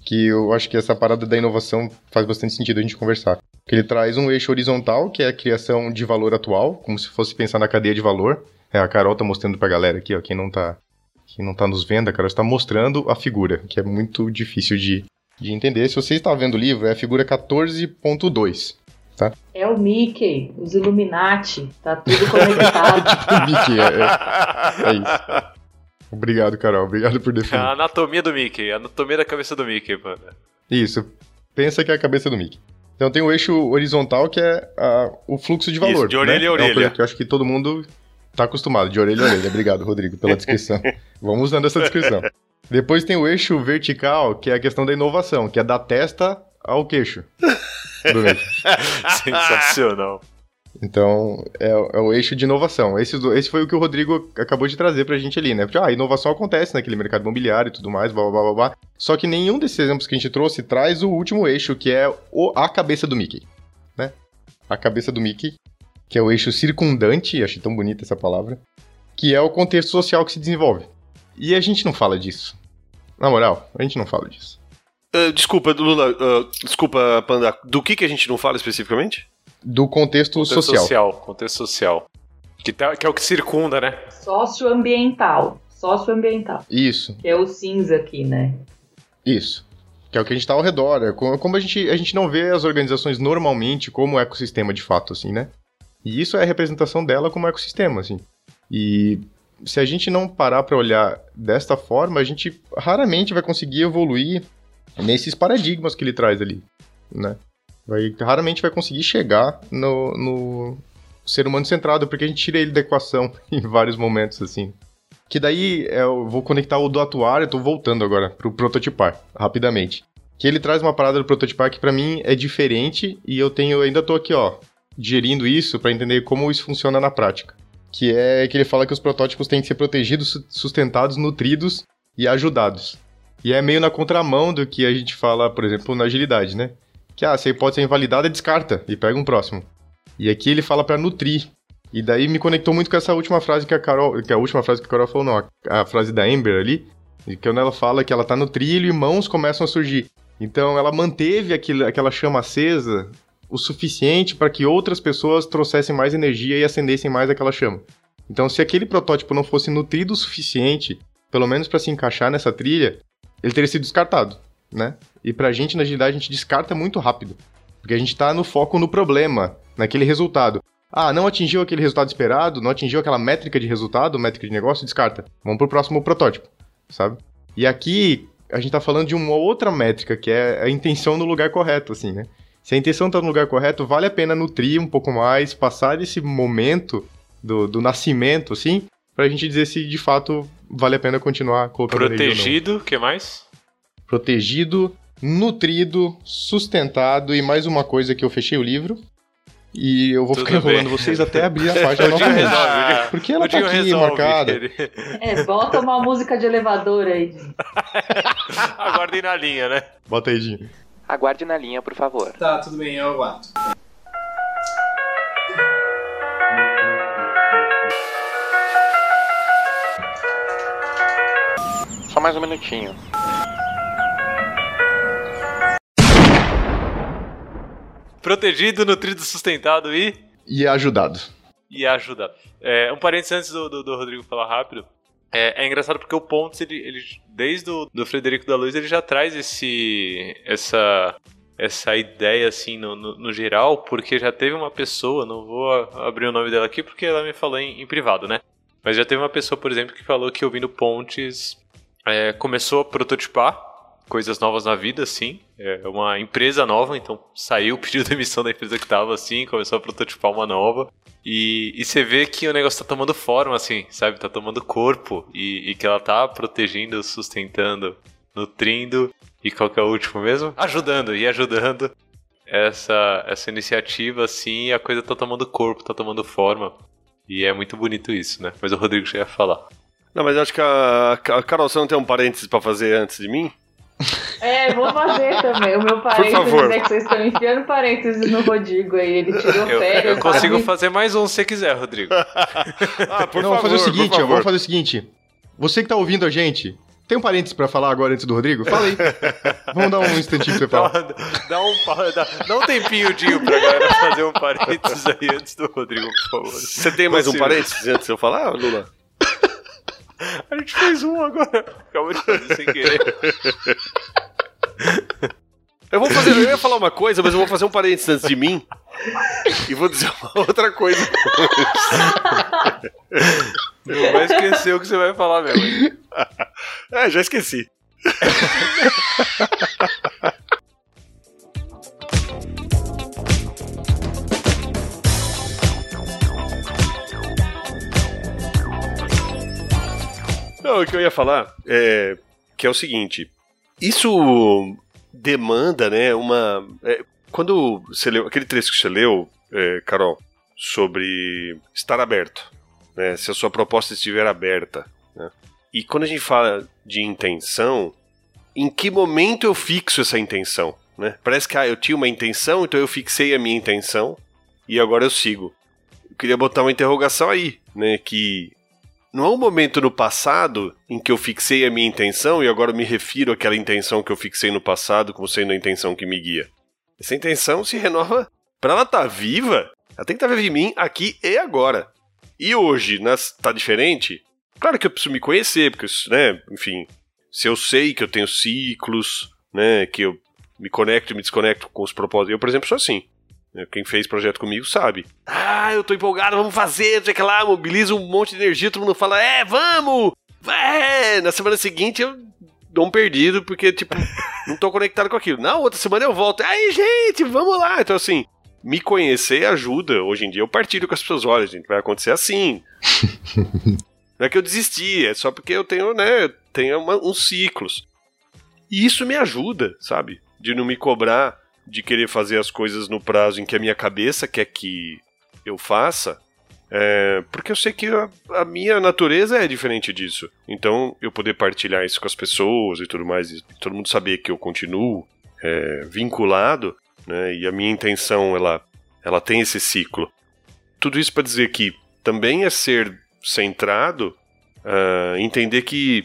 que eu acho que essa parada da inovação faz bastante sentido a gente conversar. Que ele traz um eixo horizontal, que é a criação de valor atual, como se fosse pensar na cadeia de valor. É, a Carol tá mostrando pra galera aqui, ó, quem não tá, quem não tá nos vendo, a Carol está mostrando a figura, que é muito difícil de, de entender. Se você está vendo o livro, é a figura 14.2. Tá? É o Mickey, os Illuminati, tá tudo conectado. [laughs] o Mickey, é, é, é isso. Obrigado, Carol. Obrigado por definir. A anatomia do Mickey. A anatomia da cabeça do Mickey, mano. Isso. Pensa que é a cabeça do Mickey. Então tem o eixo horizontal, que é a, o fluxo de valor. Isso, de orelha né? a orelha. É que eu acho que todo mundo tá acostumado, de orelha a orelha. Obrigado, Rodrigo, pela descrição. [laughs] Vamos usando essa descrição. Depois tem o eixo vertical, que é a questão da inovação, que é da testa ao queixo. [laughs] Sensacional. Então, é, é, o eixo de inovação. Esse, esse foi o que o Rodrigo acabou de trazer pra gente ali, né? Porque, ah, a inovação acontece naquele mercado imobiliário e tudo mais, blá, blá, blá, blá. Só que nenhum desses exemplos que a gente trouxe traz o último eixo, que é o, a cabeça do Mickey, né? A cabeça do Mickey, que é o eixo circundante, achei tão bonita essa palavra, que é o contexto social que se desenvolve. E a gente não fala disso. Na moral, a gente não fala disso. Uh, desculpa, Lula, uh, desculpa, Panda, do que, que a gente não fala especificamente? do contexto, contexto social. social. Contexto social. Que, tá, que é o que circunda, né? Socioambiental. Socioambiental. Isso. Que é o cinza aqui, né? Isso. Que é o que a gente está ao redor. É como a gente, a gente não vê as organizações normalmente como ecossistema de fato, assim, né? E isso é a representação dela como ecossistema, assim. E se a gente não parar para olhar desta forma, a gente raramente vai conseguir evoluir nesses paradigmas que ele traz ali, né? Vai, raramente vai conseguir chegar no, no ser humano centrado, porque a gente tira ele da equação [laughs] em vários momentos, assim. Que daí eu vou conectar o do atuar, eu tô voltando agora pro prototipar, rapidamente. Que ele traz uma parada do prototipar que para mim é diferente e eu tenho ainda tô aqui, ó, digerindo isso para entender como isso funciona na prática. Que é que ele fala que os protótipos têm que ser protegidos, sustentados, nutridos e ajudados. E é meio na contramão do que a gente fala, por exemplo, na agilidade, né? Que ah, se a hipótese é invalidada, descarta e pega um próximo. E aqui ele fala para nutrir. E daí me conectou muito com essa última frase que a Carol, que a última frase que a Carol falou, não, a, a frase da Amber ali, que ela fala que ela tá no trilho e mãos começam a surgir. Então ela manteve aquilo, aquela chama acesa o suficiente para que outras pessoas trouxessem mais energia e acendessem mais aquela chama. Então, se aquele protótipo não fosse nutrido o suficiente, pelo menos para se encaixar nessa trilha, ele teria sido descartado, né? E pra gente, na agilidade, a gente descarta muito rápido. Porque a gente tá no foco no problema, naquele resultado. Ah, não atingiu aquele resultado esperado, não atingiu aquela métrica de resultado, métrica de negócio, descarta. Vamos pro próximo protótipo, sabe? E aqui a gente tá falando de uma outra métrica, que é a intenção no lugar correto, assim, né? Se a intenção tá no lugar correto, vale a pena nutrir um pouco mais, passar esse momento do, do nascimento, assim, pra gente dizer se de fato vale a pena continuar colocando Protegido, o que mais? Protegido, nutrido, sustentado e mais uma coisa que eu fechei o livro. E eu vou Tudo ficar enrolando bem. vocês até abrir a [laughs] página novamente. resolve, Porque ela tá aqui resolve, marcada. ele- [laughs] É, bota uma música de elevador aí. Aguardem na linha, né? Bota aí, Dinho. Aguarde na linha, por favor. Tá, tudo bem, eu aguardo. Só mais um minutinho. Protegido, nutrido, sustentado e, E ajudado. e ajudado. É, um parênteses antes do, do, do Rodrigo falar rápido. É, é engraçado porque o Pontes, ele, ele desde o do Frederico da Luz, ele já traz esse, essa, essa ideia, assim, no, no, no geral, porque já teve uma pessoa, não vou abrir o nome dela aqui porque ela me falou em, em privado, né? Mas já teve uma pessoa, por exemplo, que falou que ouvindo Pontes é, começou a prototipar coisas novas na vida, assim. É uma empresa nova, então saiu, pediu [laughs] demissão da empresa que tava assim, começou a prototipar uma nova. E, e você vê que o negócio tá tomando forma, assim, sabe? Tá tomando corpo. E, e que ela tá protegendo, sustentando, nutrindo. E qual que é o último mesmo? Ajudando, e ajudando essa, essa iniciativa, assim, a coisa tá tomando corpo, tá tomando forma. E é muito bonito isso, né? Mas o Rodrigo já ia falar. Não, mas eu acho que a, a Carol, você não tem um parênteses pra fazer antes de mim? É, vou fazer também. O meu parênteses favor. é que vocês estão enfiando parênteses no Rodrigo aí. Ele tirou Eu, férias. eu consigo sabe? fazer mais um se você quiser, Rodrigo. [laughs] Ah, por Não, vamos fazer o seguinte, ó, favor. vamos fazer o seguinte. Você que tá ouvindo a gente, tem um parênteses pra falar agora antes do Rodrigo? Fala aí. [laughs] vamos dar um instantinho pra você Dá, falar. dá um, pa- dá, dá um tempinho, Dinho, pra galera fazer um parênteses aí antes do Rodrigo, por favor. Você tem mais um parênteses antes de eu falar, Lula? A gente fez um agora. Acabou de fazer sem querer. Eu vou fazer, eu ia falar uma coisa, mas eu vou fazer um parênteses antes de mim. E vou dizer uma outra coisa. Não vai esquecer o que você vai falar mesmo. É, já esqueci. [laughs] Não, o que eu ia falar é que é o seguinte: isso demanda, né, uma. é, quando você leu aquele trecho que você leu, é, Carol, sobre estar aberto, né, se a sua proposta estiver aberta, né, e quando a gente fala de intenção, em que momento eu fixo essa intenção? Né? Parece que ah, eu tinha uma intenção, então eu fixei a minha intenção e agora eu sigo. Eu queria botar uma interrogação aí, né? Que não há um momento no passado em que eu fixei a minha intenção e agora me refiro àquela intenção que eu fixei no passado como sendo a intenção que me guia. Essa intenção se renova. Para ela estar viva, ela tem que estar viva em mim aqui e agora. E hoje, nas, tá diferente? Claro que eu preciso me conhecer, porque, né, enfim, se eu sei que eu tenho ciclos, né? Que eu me conecto e me desconecto com os propósitos. Eu, por exemplo, sou assim. Né, Quem fez projeto comigo sabe. Ah, eu tô empolgado, vamos fazer, sei que lá, mobiliza um monte de energia, todo mundo fala, é, vamos! É! Na semana seguinte eu dou um perdido, porque, tipo, [laughs] não tô conectado com aquilo. Na outra semana eu volto, aí, gente, vamos lá! Então, assim, me conhecer ajuda. Hoje em dia eu partilho com as pessoas, olha, gente, vai acontecer assim. [laughs] não é que eu desisti, é só porque eu tenho, né, tenho uma- uns ciclos. E isso me ajuda, sabe? De não me cobrar, de querer fazer as coisas no prazo em que a minha cabeça quer que eu faça. É, porque eu sei que a, a minha natureza é diferente disso. Então, eu poder partilhar isso com as pessoas e tudo mais, e todo mundo saber que eu continuo é, vinculado, né? E a minha intenção, ela, ela tem esse ciclo. Tudo isso para dizer que também é ser centrado, ah, entender que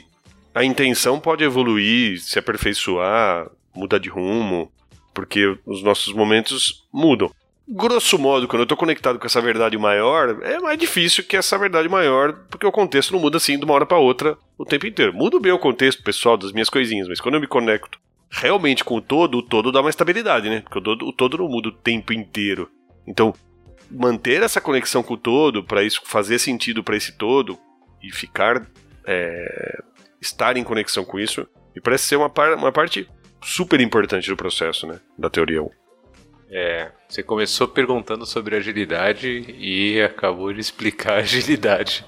a intenção pode evoluir, se aperfeiçoar, mudar de rumo, porque os nossos momentos mudam. Grosso modo, quando eu tô conectado com essa verdade maior, é mais difícil que essa verdade maior, porque o contexto não muda assim de uma hora para outra o tempo inteiro. Muda bem o contexto pessoal das minhas coisinhas, mas quando eu me conecto realmente com o todo, o todo dá uma estabilidade, né? Porque o todo, o todo não muda o tempo inteiro. Então, manter essa conexão com o todo, para isso fazer sentido para esse todo e ficar é, estar em conexão com isso, me parece ser uma, par- uma parte super importante do processo, né? Da teoria 1. É, você começou perguntando sobre agilidade e acabou de explicar a [laughs] agilidade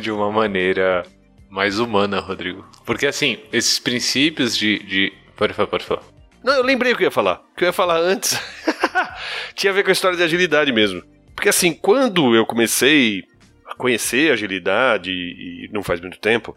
de uma maneira mais humana, Rodrigo. Porque assim, esses princípios de. de... Pode falar, pode falar. Não, eu lembrei o que eu ia falar. O que eu ia falar antes [laughs] tinha a ver com a história de agilidade mesmo. Porque assim, quando eu comecei a conhecer agilidade, e não faz muito tempo,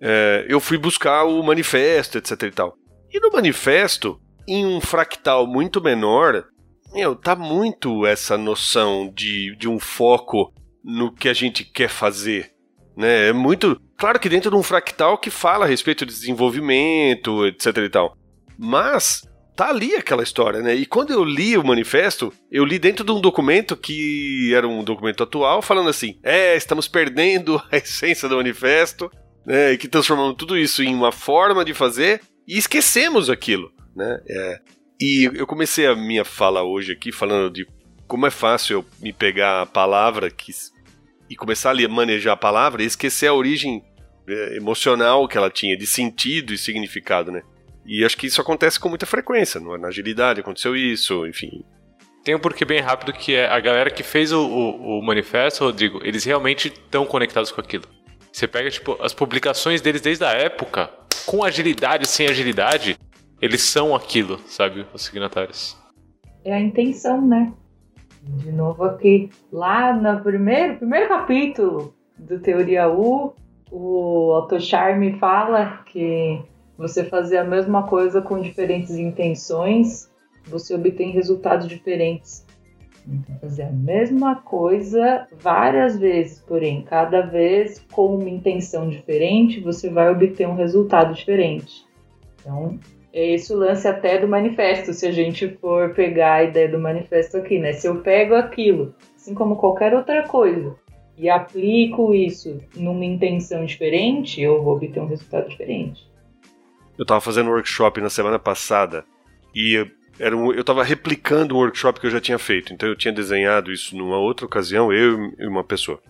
é, eu fui buscar o manifesto, etc e tal. E no manifesto, em um fractal muito menor, meu, tá muito essa noção de, de um foco no que a gente quer fazer. Né? É muito. Claro que dentro de um fractal que fala a respeito de desenvolvimento, etc e tal. Mas tá ali aquela história, né? E quando eu li o manifesto, eu li dentro de um documento que era um documento atual, falando assim: é, estamos perdendo a [laughs] essência do manifesto, né? E que transformamos tudo isso em uma forma de fazer e esquecemos aquilo, né? É, e eu comecei a minha fala hoje aqui falando de como é fácil eu me pegar a palavra que, e começar a manejar a palavra e esquecer a origem é, emocional que ela tinha, de sentido e significado, né? E acho que isso acontece com muita frequência. no- Na agilidade aconteceu isso, enfim. Tem um porquê bem rápido que é a galera que fez o, o, o manifesto, Rodrigo, eles realmente estão conectados com aquilo. Você pega, tipo, as publicações deles desde a época, com agilidade, sem agilidade, eles são aquilo, sabe? Os signatários. É a intenção, né? De novo aqui, lá no primeiro, primeiro capítulo do Teoria U, o Otto Charme fala que você fazer a mesma coisa com diferentes intenções, você obtém resultados diferentes. Então, fazer a mesma coisa várias vezes, porém, cada vez com uma intenção diferente, você vai obter um resultado diferente. Então, é esse o lance até do manifesto, se a gente for pegar a ideia do manifesto aqui, né? Se eu pego aquilo, assim como qualquer outra coisa, e aplico isso numa intenção diferente, eu vou obter um resultado diferente. Eu tava fazendo um workshop na semana passada e era um, eu tava replicando um workshop que eu já tinha feito. Então eu tinha desenhado isso numa outra ocasião, eu e uma pessoa.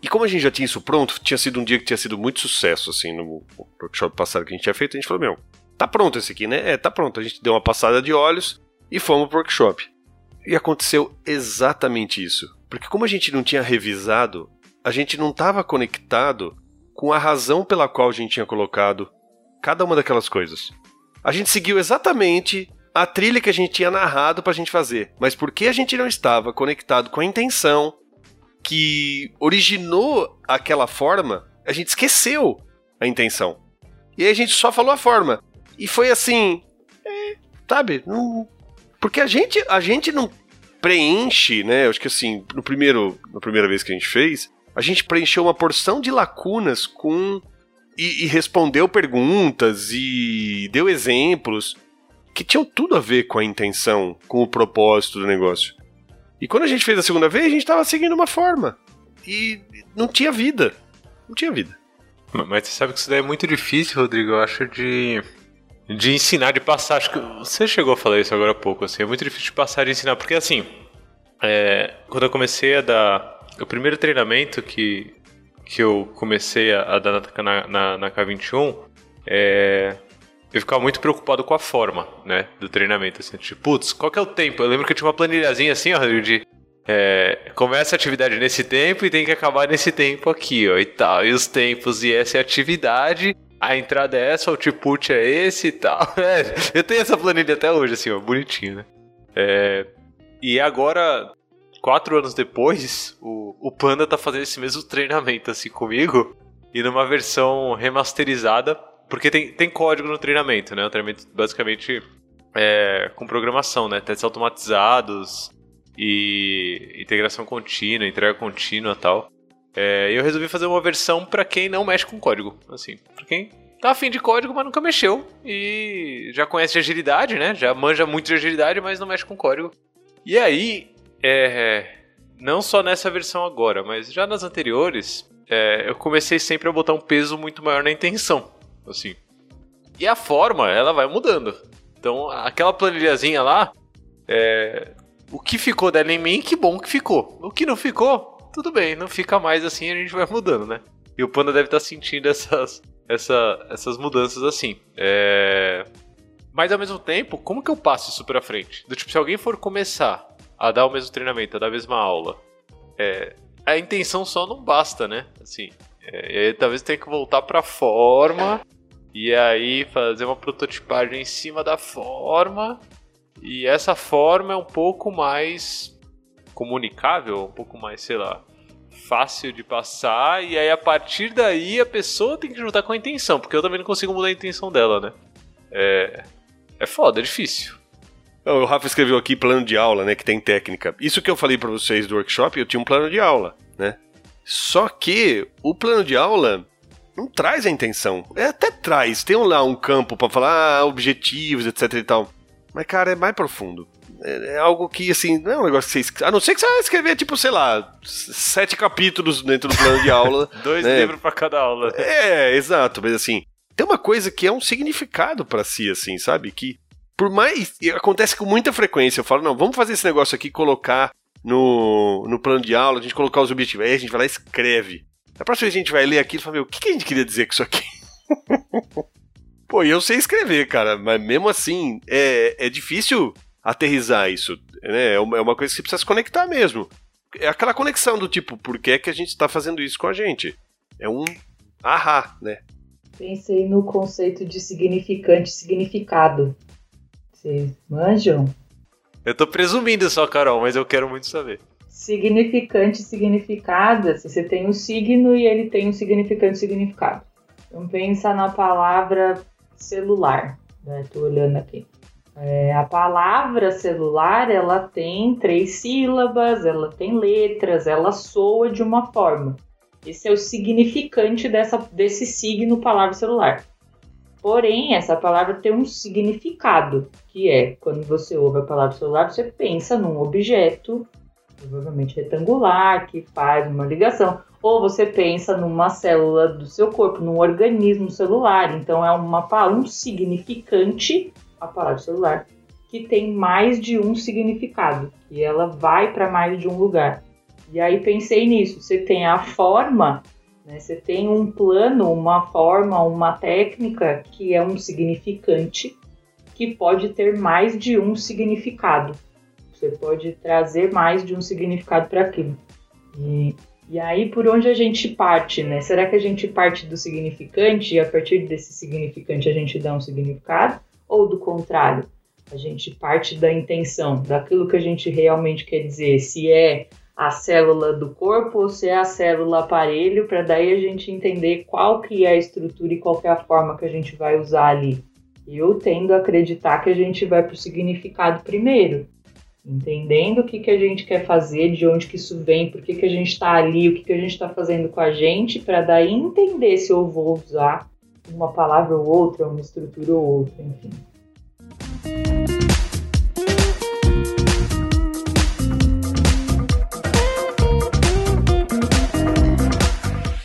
E como a gente já tinha isso pronto, tinha sido um dia que tinha sido muito sucesso, assim, no workshop passado que a gente tinha feito, a gente falou, meu, tá pronto esse aqui, né? É, tá pronto. A gente deu uma passada de olhos e fomos pro workshop. E aconteceu exatamente isso. Porque como a gente não tinha revisado, a gente não estava conectado com a razão pela qual a gente tinha colocado cada uma daquelas coisas. A gente seguiu exatamente a trilha que a gente tinha narrado pra gente fazer, mas porque a gente não estava conectado com a intenção que originou aquela forma, a gente esqueceu a intenção. E aí a gente só falou a forma. E foi assim, é, sabe? Não- porque a gente, a gente não preenche, né? Eu acho que assim, no primeiro, na primeira vez que a gente fez, a gente preencheu uma porção de lacunas com e, e respondeu perguntas e deu exemplos que tinham tudo a ver com a intenção, com o propósito do negócio. E quando a gente fez a segunda vez, a gente estava seguindo uma forma. E não tinha vida. Não tinha vida. Mas você sabe que isso daí é muito difícil, Rodrigo, eu acho, de, de ensinar, de passar. Acho que você chegou a falar isso agora há pouco, assim. É muito difícil de passar, de ensinar, porque assim, é, quando eu comecei a dar. O primeiro treinamento que, que eu comecei a, a dar na, na, na K21, é, eu ficava muito preocupado com a forma, né, do treinamento, assim, tipo, putz, qual que é o tempo? Eu lembro que eu tinha uma planilhazinha assim, ó, de é, começa a atividade nesse tempo e tem que acabar nesse tempo aqui, ó, e tal, e os tempos, e essa é a atividade, a entrada é essa, o output é esse e tal. [laughs] É, eu tenho essa planilha até hoje, assim, ó, bonitinho, né? É, e agora, quatro anos depois, o, o Panda tá fazendo esse mesmo treinamento, assim, comigo, e numa versão remasterizada, porque tem, tem código no treinamento, né? O treinamento basicamente é, com programação, né? Testes automatizados e integração contínua, entrega contínua e tal. É, eu resolvi fazer uma versão para quem não mexe com código, assim, para quem tá afim de código, mas nunca mexeu e já conhece de agilidade, né? Já manja muito de agilidade, mas não mexe com código. E aí, é, não só nessa versão agora, mas já nas anteriores, é, eu comecei sempre a botar um peso muito maior na intenção, assim. E a forma, ela vai mudando. Então, aquela planilhazinha lá, é, o que ficou dela em mim, que bom que ficou. O que não ficou, tudo bem, não fica mais assim, a gente vai mudando, né? E o Panda deve estar tá sentindo essas, essa, essas mudanças assim. É... Mas ao mesmo tempo, como que eu passo isso pra frente? Do tipo, se alguém for começar a dar o mesmo treinamento, a dar a mesma aula, é... a intenção só não basta, né? Assim, é... e aí talvez tenha que voltar pra forma e aí fazer uma prototipagem em cima da forma. E essa forma é um pouco mais comunicável, um pouco mais, sei lá, fácil de passar, e aí a partir daí a pessoa tem que juntar com a intenção, porque eu também não consigo mudar a intenção dela, né? É, é foda, é difícil. O Rafa escreveu aqui plano de aula, né, que tem técnica. Isso que eu falei para vocês do workshop, eu tinha um plano de aula, né? Só que o plano de aula não traz a intenção. É, até traz, tem lá um campo para falar ah, objetivos, etc e tal. Mas, cara, é mais profundo. É, é, algo que, assim, não é um negócio que você. A não ser que você vai escrever, tipo, sei lá, sete capítulos dentro do plano de aula. [laughs] Dois né? livros para cada aula. É, exato, mas assim, tem uma coisa que é um significado para si, assim, sabe? Que, por mais. Acontece com muita frequência. Eu falo, não, vamos fazer esse negócio aqui, colocar no, no plano de aula, a gente colocar os objetivos. Aí a gente vai lá e escreve. Na próxima vez a gente vai ler aqui e fala, meu, o que, que a gente queria dizer com isso aqui? [laughs] Pô, eu sei escrever, cara, mas mesmo assim, é, é difícil aterrizar isso. Né? É uma é coisa que você precisa se conectar mesmo. É aquela conexão do tipo, por que, é que a gente está fazendo isso com a gente? É um ahá, né? Pensei no conceito de significante significado. Vocês manjam? Eu tô presumindo só, Carol, mas eu quero muito saber. Significante significado, assim, você tem um signo e ele tem um significante significado. Então pensa na palavra celular, né? Tô olhando aqui. É, a palavra celular ela tem três sílabas, ela tem letras, ela soa de uma forma. Esse é o significante dessa, desse signo palavra celular. Porém, essa palavra tem um significado, que é quando você ouve a palavra celular, você pensa num objeto, provavelmente retangular, que faz uma ligação. Ou você pensa numa célula do seu corpo, num organismo celular. Então, é uma, um significante a palavra celular, que tem mais de um significado, e ela vai para mais de um lugar. E aí pensei nisso, você tem a forma, né, você tem um plano, uma forma, uma técnica que é um significante que pode ter mais de um significado. Você pode trazer mais de um significado para aquilo. E, e aí, por onde a gente parte, né? Será que a gente parte do significante e a partir desse significante a gente dá um significado? ou do contrário? A gente parte da intenção, daquilo que a gente realmente quer dizer, se é a célula do corpo ou se é a célula aparelho, para daí a gente entender qual que é a estrutura e qual é a forma que a gente vai usar ali. Eu tendo a acreditar que a gente vai para o significado primeiro, entendendo o que, que a gente quer fazer, de onde que isso vem, por que, que a gente está ali, o que, que a gente está fazendo com a gente, para daí entender se eu vou usar uma palavra ou outra, uma estrutura ou outra, enfim.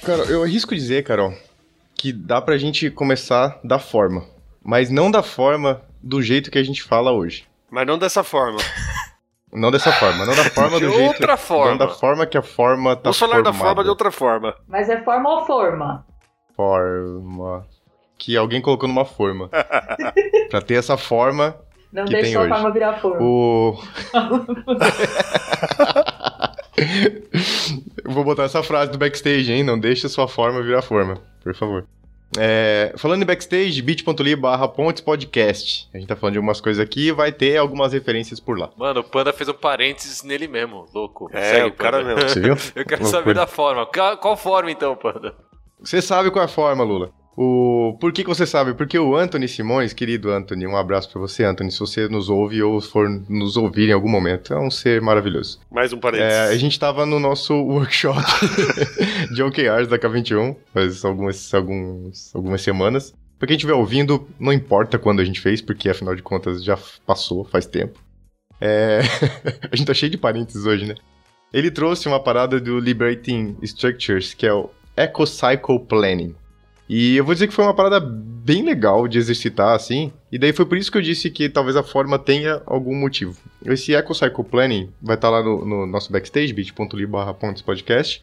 Cara, eu arrisco dizer, Carol, que dá pra gente começar da forma. mas não da forma do jeito que a gente fala hoje. Mas não dessa forma. [laughs] Não dessa forma, não da [laughs] forma De do jeito. outra forma. Não da forma que a forma tá Vamos falar da formada. forma de outra forma. Mas é forma ou forma? Forma. Que alguém colocou numa forma. [laughs] pra ter essa forma, Não Que deixa tem sua hoje. forma virar forma. o. [laughs] Eu Vou botar essa frase do backstage, hein? Não deixe sua forma virar forma, por favor. É, falando em backstage, bit.ly barra pontes podcast. A gente tá falando de algumas coisas aqui vai ter algumas referências por lá. Mano, o Panda fez um parênteses nele mesmo, louco. É, Segue, o cara Panda. mesmo. Você viu? [laughs] Eu quero Loucura. saber da forma. Qual, qual forma então, Panda? Você sabe qual é a forma, Lula. O... Por que, que você sabe? Porque o Anthony Simões, querido Anthony, um abraço pra você, Anthony, se você nos ouve ou for nos ouvir em algum momento, é um ser maravilhoso. Mais um É, a parênteses. gente tava no nosso [laughs] workshop de OKRs da K21, faz algumas, alguns, algumas semanas. Pra quem estiver ouvindo, não importa quando a gente fez, porque afinal de contas já passou, faz tempo. É, [laughs] a gente tá cheio de parênteses hoje, né? Ele trouxe uma parada do Liberating Structures, que é o Eco-Cycle Planning. E eu vou dizer que foi uma parada bem legal de exercitar, assim. E daí foi por isso que eu disse que talvez a forma tenha algum motivo. Esse Eco-Cycle Planning vai estar lá no, no nosso backstage, bit.ly barra podcast.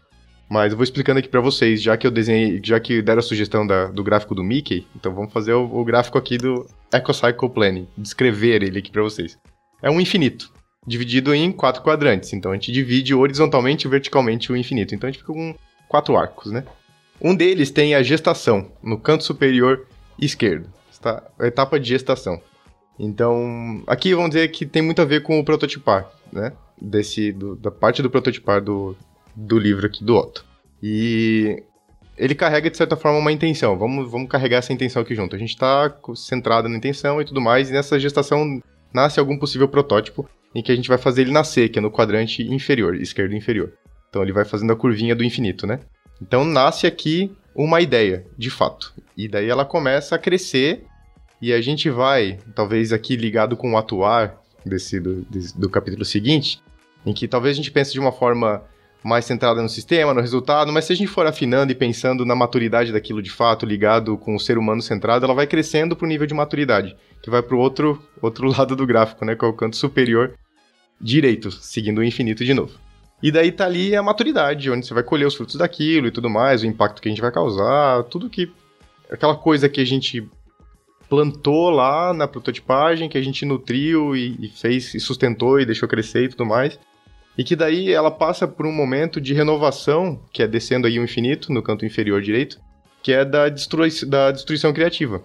Mas eu vou explicando aqui pra vocês, já que eu desenhei, já que deram a sugestão da- do gráfico do Mickey, então vamos fazer o, o gráfico aqui do Eco-Cycle Planning, descrever ele aqui pra vocês. É um infinito, dividido em quatro quadrantes. Então a gente divide horizontalmente e verticalmente o infinito. Então a gente fica com quatro arcos, né? Um deles tem a gestação, no canto superior esquerdo. Está a etapa de gestação. Então, aqui vamos dizer que tem muito a ver com o prototipar, né? Desse, do- da parte do prototipar do, do livro aqui do Otto. E ele carrega, de certa forma, uma intenção. Vamos, vamos carregar essa intenção aqui junto. A gente está centrado na intenção e tudo mais, e nessa gestação nasce algum possível protótipo em que a gente vai fazer ele nascer, que é no quadrante inferior, esquerdo inferior. Então ele vai fazendo a curvinha do infinito, né? Então nasce aqui uma ideia, de fato. E daí ela começa a crescer e a gente vai, talvez aqui ligado com o atuar desse, do, desse- do capítulo seguinte, em que talvez a gente pense de uma forma mais centrada no sistema, no resultado, mas se a gente for afinando e pensando na maturidade daquilo de fato, ligado com o ser humano centrado, ela vai crescendo para o nível de maturidade, que vai para o outro, outro [laughs] lado do gráfico, né, que é o canto superior direito, seguindo o infinito de novo. E daí tá ali a maturidade, onde você vai colher os frutos daquilo e tudo mais, o impacto que a gente vai causar, tudo que. aquela coisa que a gente plantou lá na prototipagem, que a gente nutriu e, e fez, e sustentou e deixou crescer e tudo mais. E que daí ela passa por um momento de renovação, que é descendo aí o infinito, no canto inferior direito, que é da, destrui da destruição criativa.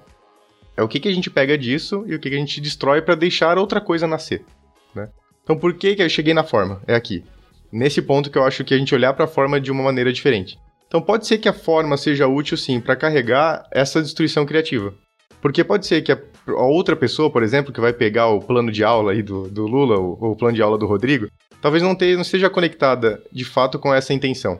É o que, que a gente pega disso e o que, que a gente destrói para deixar outra coisa nascer. Né? Então por que, que eu cheguei na forma? É aqui. Nesse ponto que eu acho que a gente olhar para a forma de uma maneira diferente. Então pode ser que a forma seja útil sim para carregar essa destruição criativa. Porque pode ser que a, outra pessoa, por exemplo, que vai pegar o plano de aula aí do, do Lula, ou, o plano de aula do Rodrigo, talvez não, tenha, não esteja conectada de fato com essa intenção.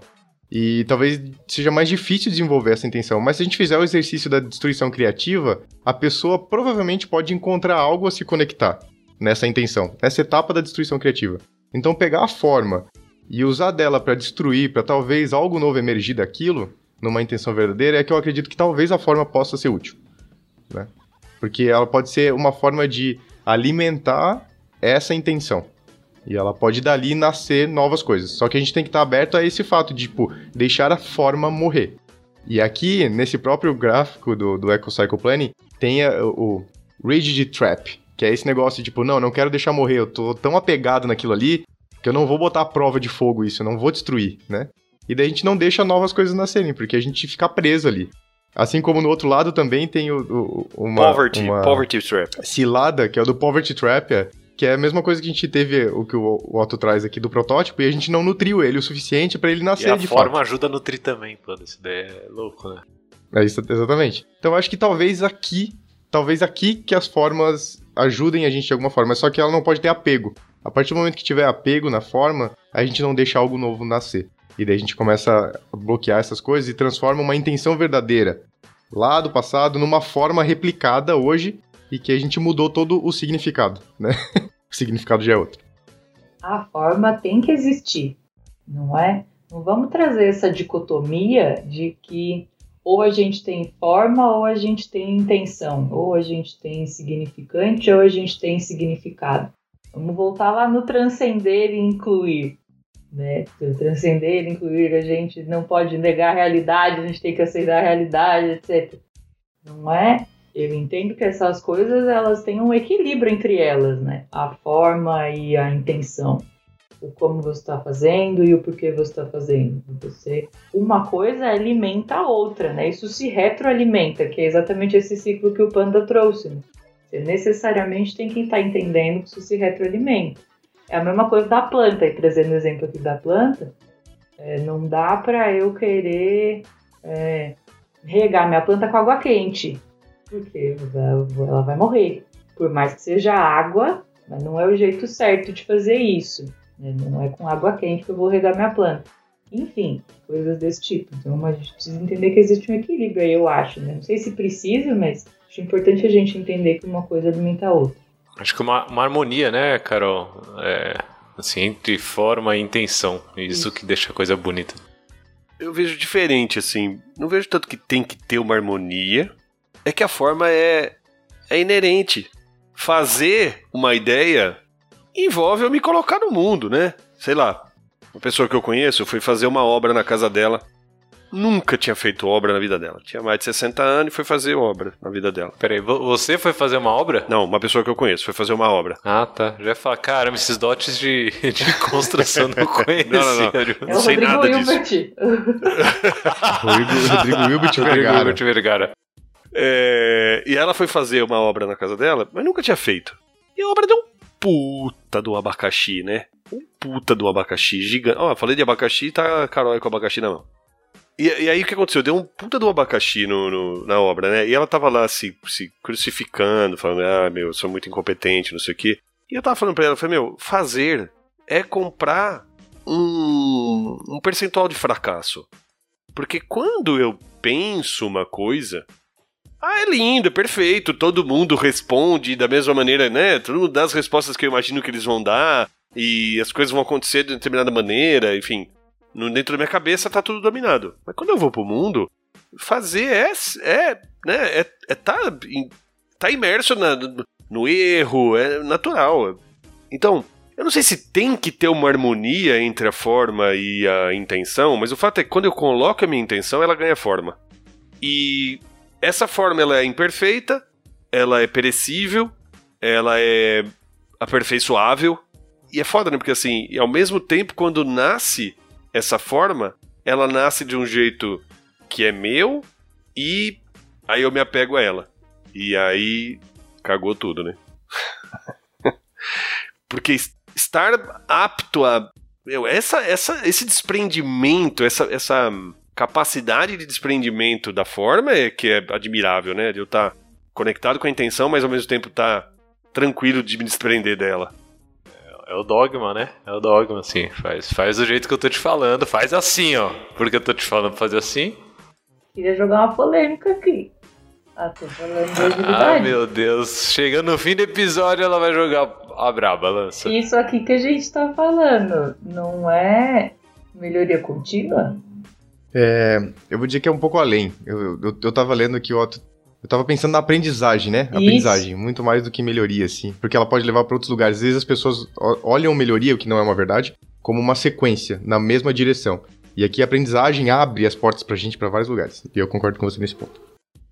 E talvez seja mais difícil desenvolver essa intenção. Mas se a gente fizer o exercício da destruição criativa, a pessoa provavelmente pode encontrar algo a se conectar nessa intenção, nessa etapa da destruição criativa. Então pegar a forma e usar dela para destruir, para talvez algo novo emergir daquilo, numa intenção verdadeira, é que eu acredito que talvez a forma possa ser útil. Né? Porque ela pode ser uma forma de alimentar essa intenção. E ela pode dali nascer novas coisas. Só que a gente tem que estar aberto a esse fato de, tipo, deixar a forma morrer. E aqui, nesse próprio gráfico do, do Eco Cycle Planning, tem a- o, Rigid Trap, que é esse negócio de, tipo, não, não quero deixar morrer, eu tô tão apegado naquilo ali que eu não vou botar à prova de fogo isso, eu não vou destruir, né? E daí a gente não deixa novas coisas nascerem, porque a gente fica preso ali. Assim como no outro lado também tem o, o- uma, poverty, uma poverty trap. cilada, que é o do Poverty Trap, é, que é a mesma coisa que a gente teve, o que o, Otto traz aqui do protótipo, e a gente não nutriu ele o suficiente para ele E nascer a de forma fato. ajuda a nutrir também, Panda. Isso daí é louco, né? É isso, exatamente. Então eu acho que talvez aqui, talvez aqui que as formas ajudem a gente de alguma forma, só que ela não pode ter apego. A partir do momento que tiver apego na forma, a gente não deixa algo novo nascer. E daí a gente começa a bloquear essas coisas e transforma uma intenção verdadeira lá do passado numa forma replicada hoje e que a gente mudou todo o significado, né? [laughs] o significado já é outro. A forma tem que existir, não é? Não vamos trazer essa dicotomia de que ou a gente tem forma ou a gente tem intenção, ou a gente tem significante ou a gente tem significado. Vamos voltar lá no transcender e incluir. Né? Transcender incluir, a gente não pode negar a realidade, a gente tem que aceitar a realidade, etc. Não é? Eu entendo que essas coisas elas têm um equilíbrio entre elas, né? A forma e a intenção o como você está fazendo e o porquê você está fazendo. Você, uma coisa alimenta a outra, né? Isso se retroalimenta, que é exatamente esse ciclo que o Panda trouxe. Né? Você necessariamente tem que estar tá entendendo que isso se retroalimenta. É a mesma coisa da planta, e trazendo o exemplo aqui da planta, é, não dá para eu querer é, regar minha planta com água quente, porque ela vai morrer. Por mais que seja água, mas não é o jeito certo de fazer isso. Né? Não é com água quente que eu vou regar minha planta. Enfim, coisas desse tipo. Então a gente precisa entender que existe um equilíbrio aí, eu acho. Né? Não sei se precisa, mas acho importante a gente entender que uma coisa alimenta a outra. Acho que uma, uma harmonia, né, Carol? É, assim, entre forma e intenção. Isso, Isso que deixa a coisa bonita. Eu vejo diferente, assim. Não vejo tanto que tem que ter uma harmonia. É que a forma é, é inerente. Fazer uma ideia envolve eu me colocar no mundo, né? Sei lá, uma pessoa que eu conheço, eu fui fazer uma obra na casa dela. Nunca tinha feito obra na vida dela. Tinha mais de 60 anos e foi fazer obra na vida dela. Peraí, você foi fazer uma obra? Não, uma pessoa que eu conheço foi fazer uma obra. Ah, tá. Já ia falar, caramba, esses dotes de, [laughs] de construção não conhecia. [laughs] não, não, não. É não sei nada disso. [laughs] Rodrigo Hilbert Vergara. Hilbert Vergara. É, e ela foi fazer uma obra na casa dela, mas nunca tinha feito. E a obra deu um puta do abacaxi, né? Um puta do abacaxi gigante. Ó, oh, falei de abacaxi, tá Carol com abacaxi na mão. E, e, aí o que aconteceu? Deu um puta do abacaxi no, no, na obra, né? E ela tava lá se, se crucificando, falando, ah, meu, eu sou muito incompetente, não sei o quê. E eu tava falando pra ela, falei, meu, fazer é comprar um, um percentual de fracasso. Porque quando eu penso uma coisa, ah, é lindo, é perfeito. Todo mundo responde da mesma maneira, né? Todo mundo dá as respostas que eu imagino que eles vão dar. E as coisas vão acontecer de determinada maneira, enfim. No, dentro da minha cabeça tá tudo dominado. Mas quando eu vou pro mundo, fazer é, é né, é, é tá, tá imerso na, no erro, é natural. Então, eu não sei se tem que ter uma harmonia entre a forma e a intenção, mas o fato é que quando eu coloco a minha intenção, ela ganha forma. E essa forma ela é imperfeita, ela é perecível, ela é aperfeiçoável. E é foda, né? Porque assim, ao mesmo tempo, quando nasce essa forma, ela nasce de um jeito que é meu e aí eu me apego a ela. E aí cagou tudo, né? [laughs] Porque estar apto a. Meu, essa, essa, esse desprendimento, essa, essa capacidade de desprendimento da forma é que é admirável, né? De eu estar tá conectado com a intenção, mas ao mesmo tempo estar tá tranquilo de me desprender dela. É, o dogma, né? É o dogma, assim. Faz, faz do jeito que eu tô te falando. Faz assim, ó. Porque eu tô te falando fazer assim. Queria jogar uma polêmica aqui. Ah, tô falando de Ah, meu Deus. Chegando no fim do episódio, ela vai jogar a braba, lança. Isso aqui que a gente tá falando não é melhoria contínua? É, eu vou dizer que é um pouco além. Eu, eu, eu tava lendo que o Otto. Eu tava pensando na aprendizagem, né? Isso. Aprendizagem, muito mais do que melhoria, assim. Porque ela pode levar para outros lugares. Às vezes as pessoas olham melhoria, o que não é uma verdade, como uma sequência, na mesma direção. E aqui a aprendizagem abre as portas pra gente para vários lugares. E eu concordo com você nesse ponto.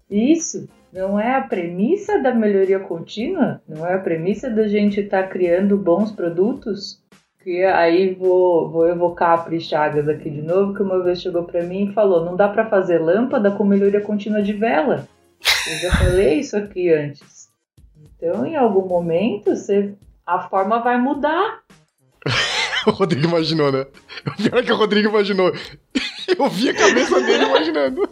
Isso não é a premissa da melhoria contínua? Não é a premissa da gente estar tá criando bons produtos? Que aí vou, vou evocar a Pri Chagas aqui de novo, que uma vez chegou para mim e falou: não dá para fazer lâmpada com melhoria contínua de vela. Eu já falei isso aqui antes. Então, em algum momento, você, a forma vai mudar. [laughs] o Rodrigo imaginou, né? O pior é que o Rodrigo imaginou. [laughs] Eu vi a cabeça dele imaginando.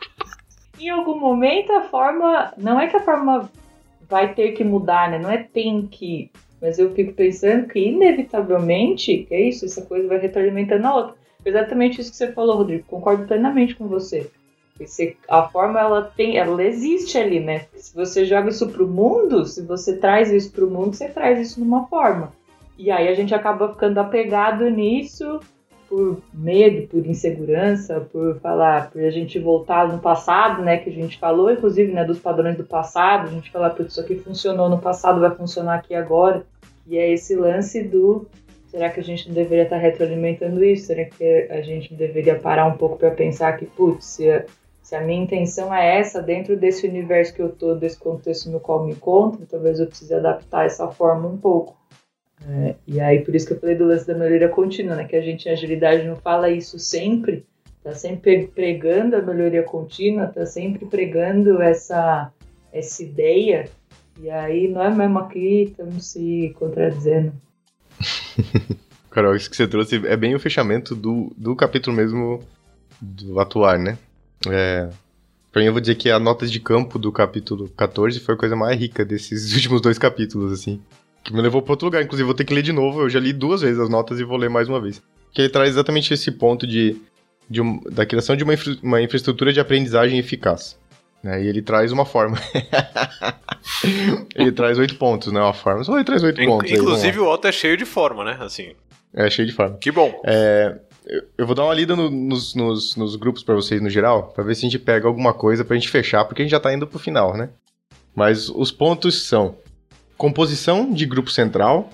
[laughs] em algum momento, a forma. Não é que a forma vai ter que mudar, né? Não é tem que mas eu fico pensando que, inevitavelmente, é isso, essa coisa vai retroalimentando a outra. Exatamente isso que você falou, Rodrigo. Concordo plenamente com você. Esse, a forma, ela tem, ela existe ali, né? Se você joga isso pro mundo, se você traz isso pro mundo, você traz isso numa forma. E aí a gente acaba ficando apegado nisso por medo, por insegurança, por falar, por a gente voltar no passado, né, que a gente falou, inclusive, né, dos padrões do passado, a gente falar, putz, isso aqui funcionou no passado, vai funcionar aqui agora, e é esse lance do será que a gente não deveria estar retroalimentando isso? Será que a gente deveria parar um pouco para pensar que, putz, se se a minha intenção é essa, dentro desse universo que eu tô, desse contexto no qual me encontro, talvez eu precise adaptar essa forma um pouco. É, e aí, por isso que eu falei do lance da melhoria contínua, né? Que a gente em agilidade não fala isso sempre, tá sempre pregando a melhoria contínua, tá sempre pregando essa, essa ideia, e aí nós mesmo aqui estamos se contradizendo. [laughs] Carol, isso que você trouxe é bem o fechamento do, do capítulo mesmo do atuar, né? É, pra mim, eu vou dizer que a notas de campo do capítulo 14 foi a coisa mais rica desses [laughs] últimos dois capítulos, assim que me levou para outro lugar. Inclusive, vou ter que ler de novo. Eu já li duas vezes as notas e vou ler mais uma vez. Que ele traz exatamente esse ponto de, de um, da criação de uma, infra, uma infraestrutura de aprendizagem eficaz. Né? E ele traz uma forma. [laughs] ele traz oito pontos, né? Uma forma. Só ele traz oito pontos. Inclusive, aí, o Otto é cheio de forma, né? Assim. É, cheio de forma. Que bom. É, eu vou dar uma lida no, nos, nos, nos, grupos para vocês no geral, para ver se a gente pega alguma coisa pra gente fechar, porque a gente já tá indo pro final, né? Mas os pontos são Composição de grupo central.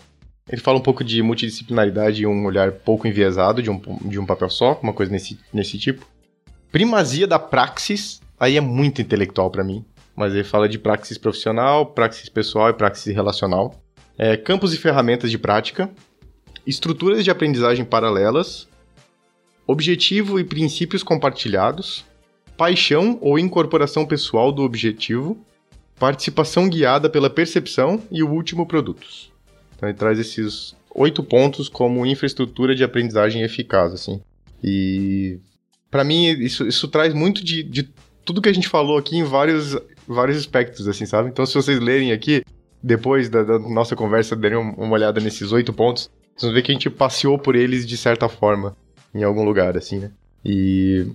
Ele fala um pouco de multidisciplinaridade e um olhar pouco enviesado de um, de um papel só, uma coisa nesse, nesse tipo. Primazia da praxis. Aí é muito intelectual para mim. Mas ele fala de praxis profissional, praxis pessoal e praxis relacional. É, campos e ferramentas de prática. Estruturas de aprendizagem paralelas. Objetivo e princípios compartilhados. Paixão ou incorporação pessoal do objetivo participação guiada pela percepção e o último, produtos. Então ele traz esses oito pontos como infraestrutura de aprendizagem eficaz, assim. E para mim isso, isso traz muito de, de tudo que a gente falou aqui em vários, vários aspectos, assim, sabe? Então se vocês lerem aqui, depois da, da nossa conversa, derem uma olhada nesses oito pontos, vocês vão ver que a gente passeou por eles de certa forma, em algum lugar, assim, né? E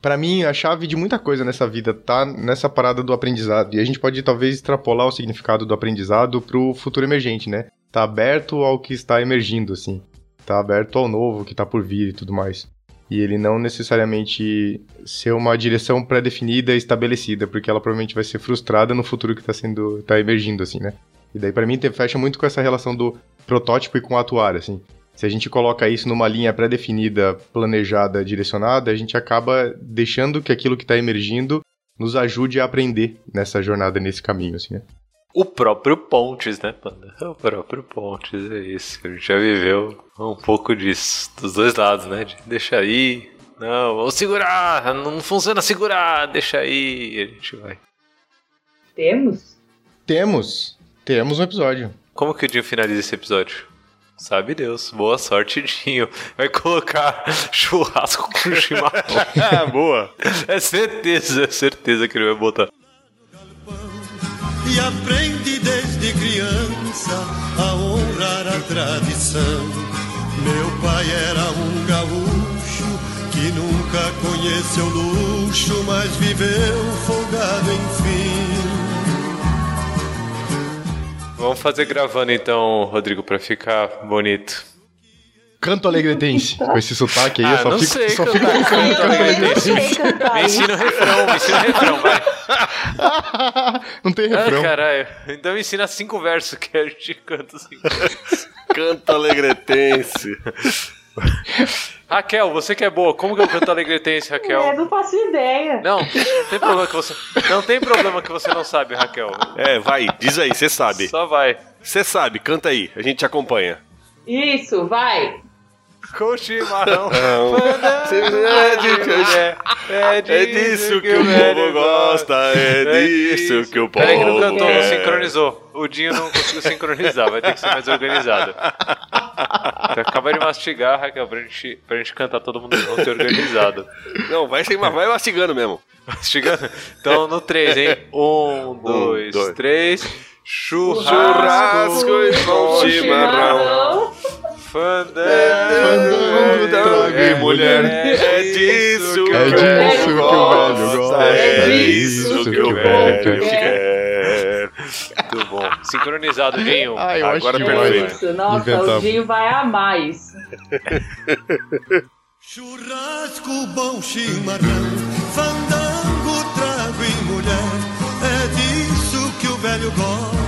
para mim, a chave de muita coisa nessa vida tá nessa parada do aprendizado. E a gente pode talvez extrapolar o significado do aprendizado pro futuro emergente, né? Tá aberto ao que está emergindo, assim. Tá aberto ao novo que tá por vir e tudo mais. E ele não necessariamente ser uma direção pré-definida e estabelecida, porque ela provavelmente vai ser frustrada no futuro que tá sendo. tá emergindo, assim, né? E daí para mim fecha muito com essa relação do protótipo e com atuar, assim. Se a gente coloca isso numa linha pré-definida, planejada, direcionada, a gente acaba deixando que aquilo que está emergindo nos ajude a aprender nessa jornada, nesse caminho, assim, né? O próprio Pontes, né, Panda? O próprio Pontes, é isso. A gente já viveu um pouco disso, dos dois lados, né? De deixa aí, não, vamos segurar, não funciona segurar, deixa aí, e a gente vai. Temos? Temos. Temos um episódio. Como que o Dinho finaliza esse episódio? Sabe Deus. Boa sorte, Dinho. Vai colocar churrasco com [laughs] chimarrão. Boa. É certeza, é certeza que ele vai botar. E aprende desde criança a honrar a tradição. Meu pai era um gaúcho que nunca conheceu luxo, mas viveu folgado enfim. Vamos fazer gravando então, Rodrigo, pra ficar bonito. Canto alegretense. Com esse sotaque aí, ah, eu só não fico, sei só cantar, fico com canto canto alegretense. Me ensina o refrão, me ensina o refrão, vai. [laughs] Não tem Ah, refrão. caralho. Então me ensina cinco versos que a gente canta cinco versos. Canta alegretense. [laughs] Raquel, você que é boa, como que eu canto alegretense, É, Raquel? não faço ideia. Não, não tem problema que você. Não tem problema que você não sabe, Raquel. É, vai, diz aí, você sabe. Só vai. Você sabe, canta aí, a gente te acompanha. Isso, vai. Com chimarrão. [laughs] É de- É É disso que o povo gosta, é disso que o povo Peraí que não cantou, não sincronizou. O Dinho não conseguiu sincronizar, vai ter que ser mais organizado. Então, Acaba de mastigar, Raquel, pra gente, pra gente cantar todo mundo junto e organizado. Não, vai, sem, vai mastigando mesmo. Mastigando? Então no 3, hein? Um, dois, dois. três. Churrasco, Churrasco e bom com chimarrão. Fandango, trago E mulher, é disso que É o disso velho que o velho gosta, é é disso que o velho quer. Muito bom. Sincronizado, Dinho. Ah, eu Agora acho perfeito. Isso, nossa, Inventava. o Dinho vai amar isso. [laughs] Churrasco, bom chimarrão, fandango, trago e mulher. É disso que o velho gosta,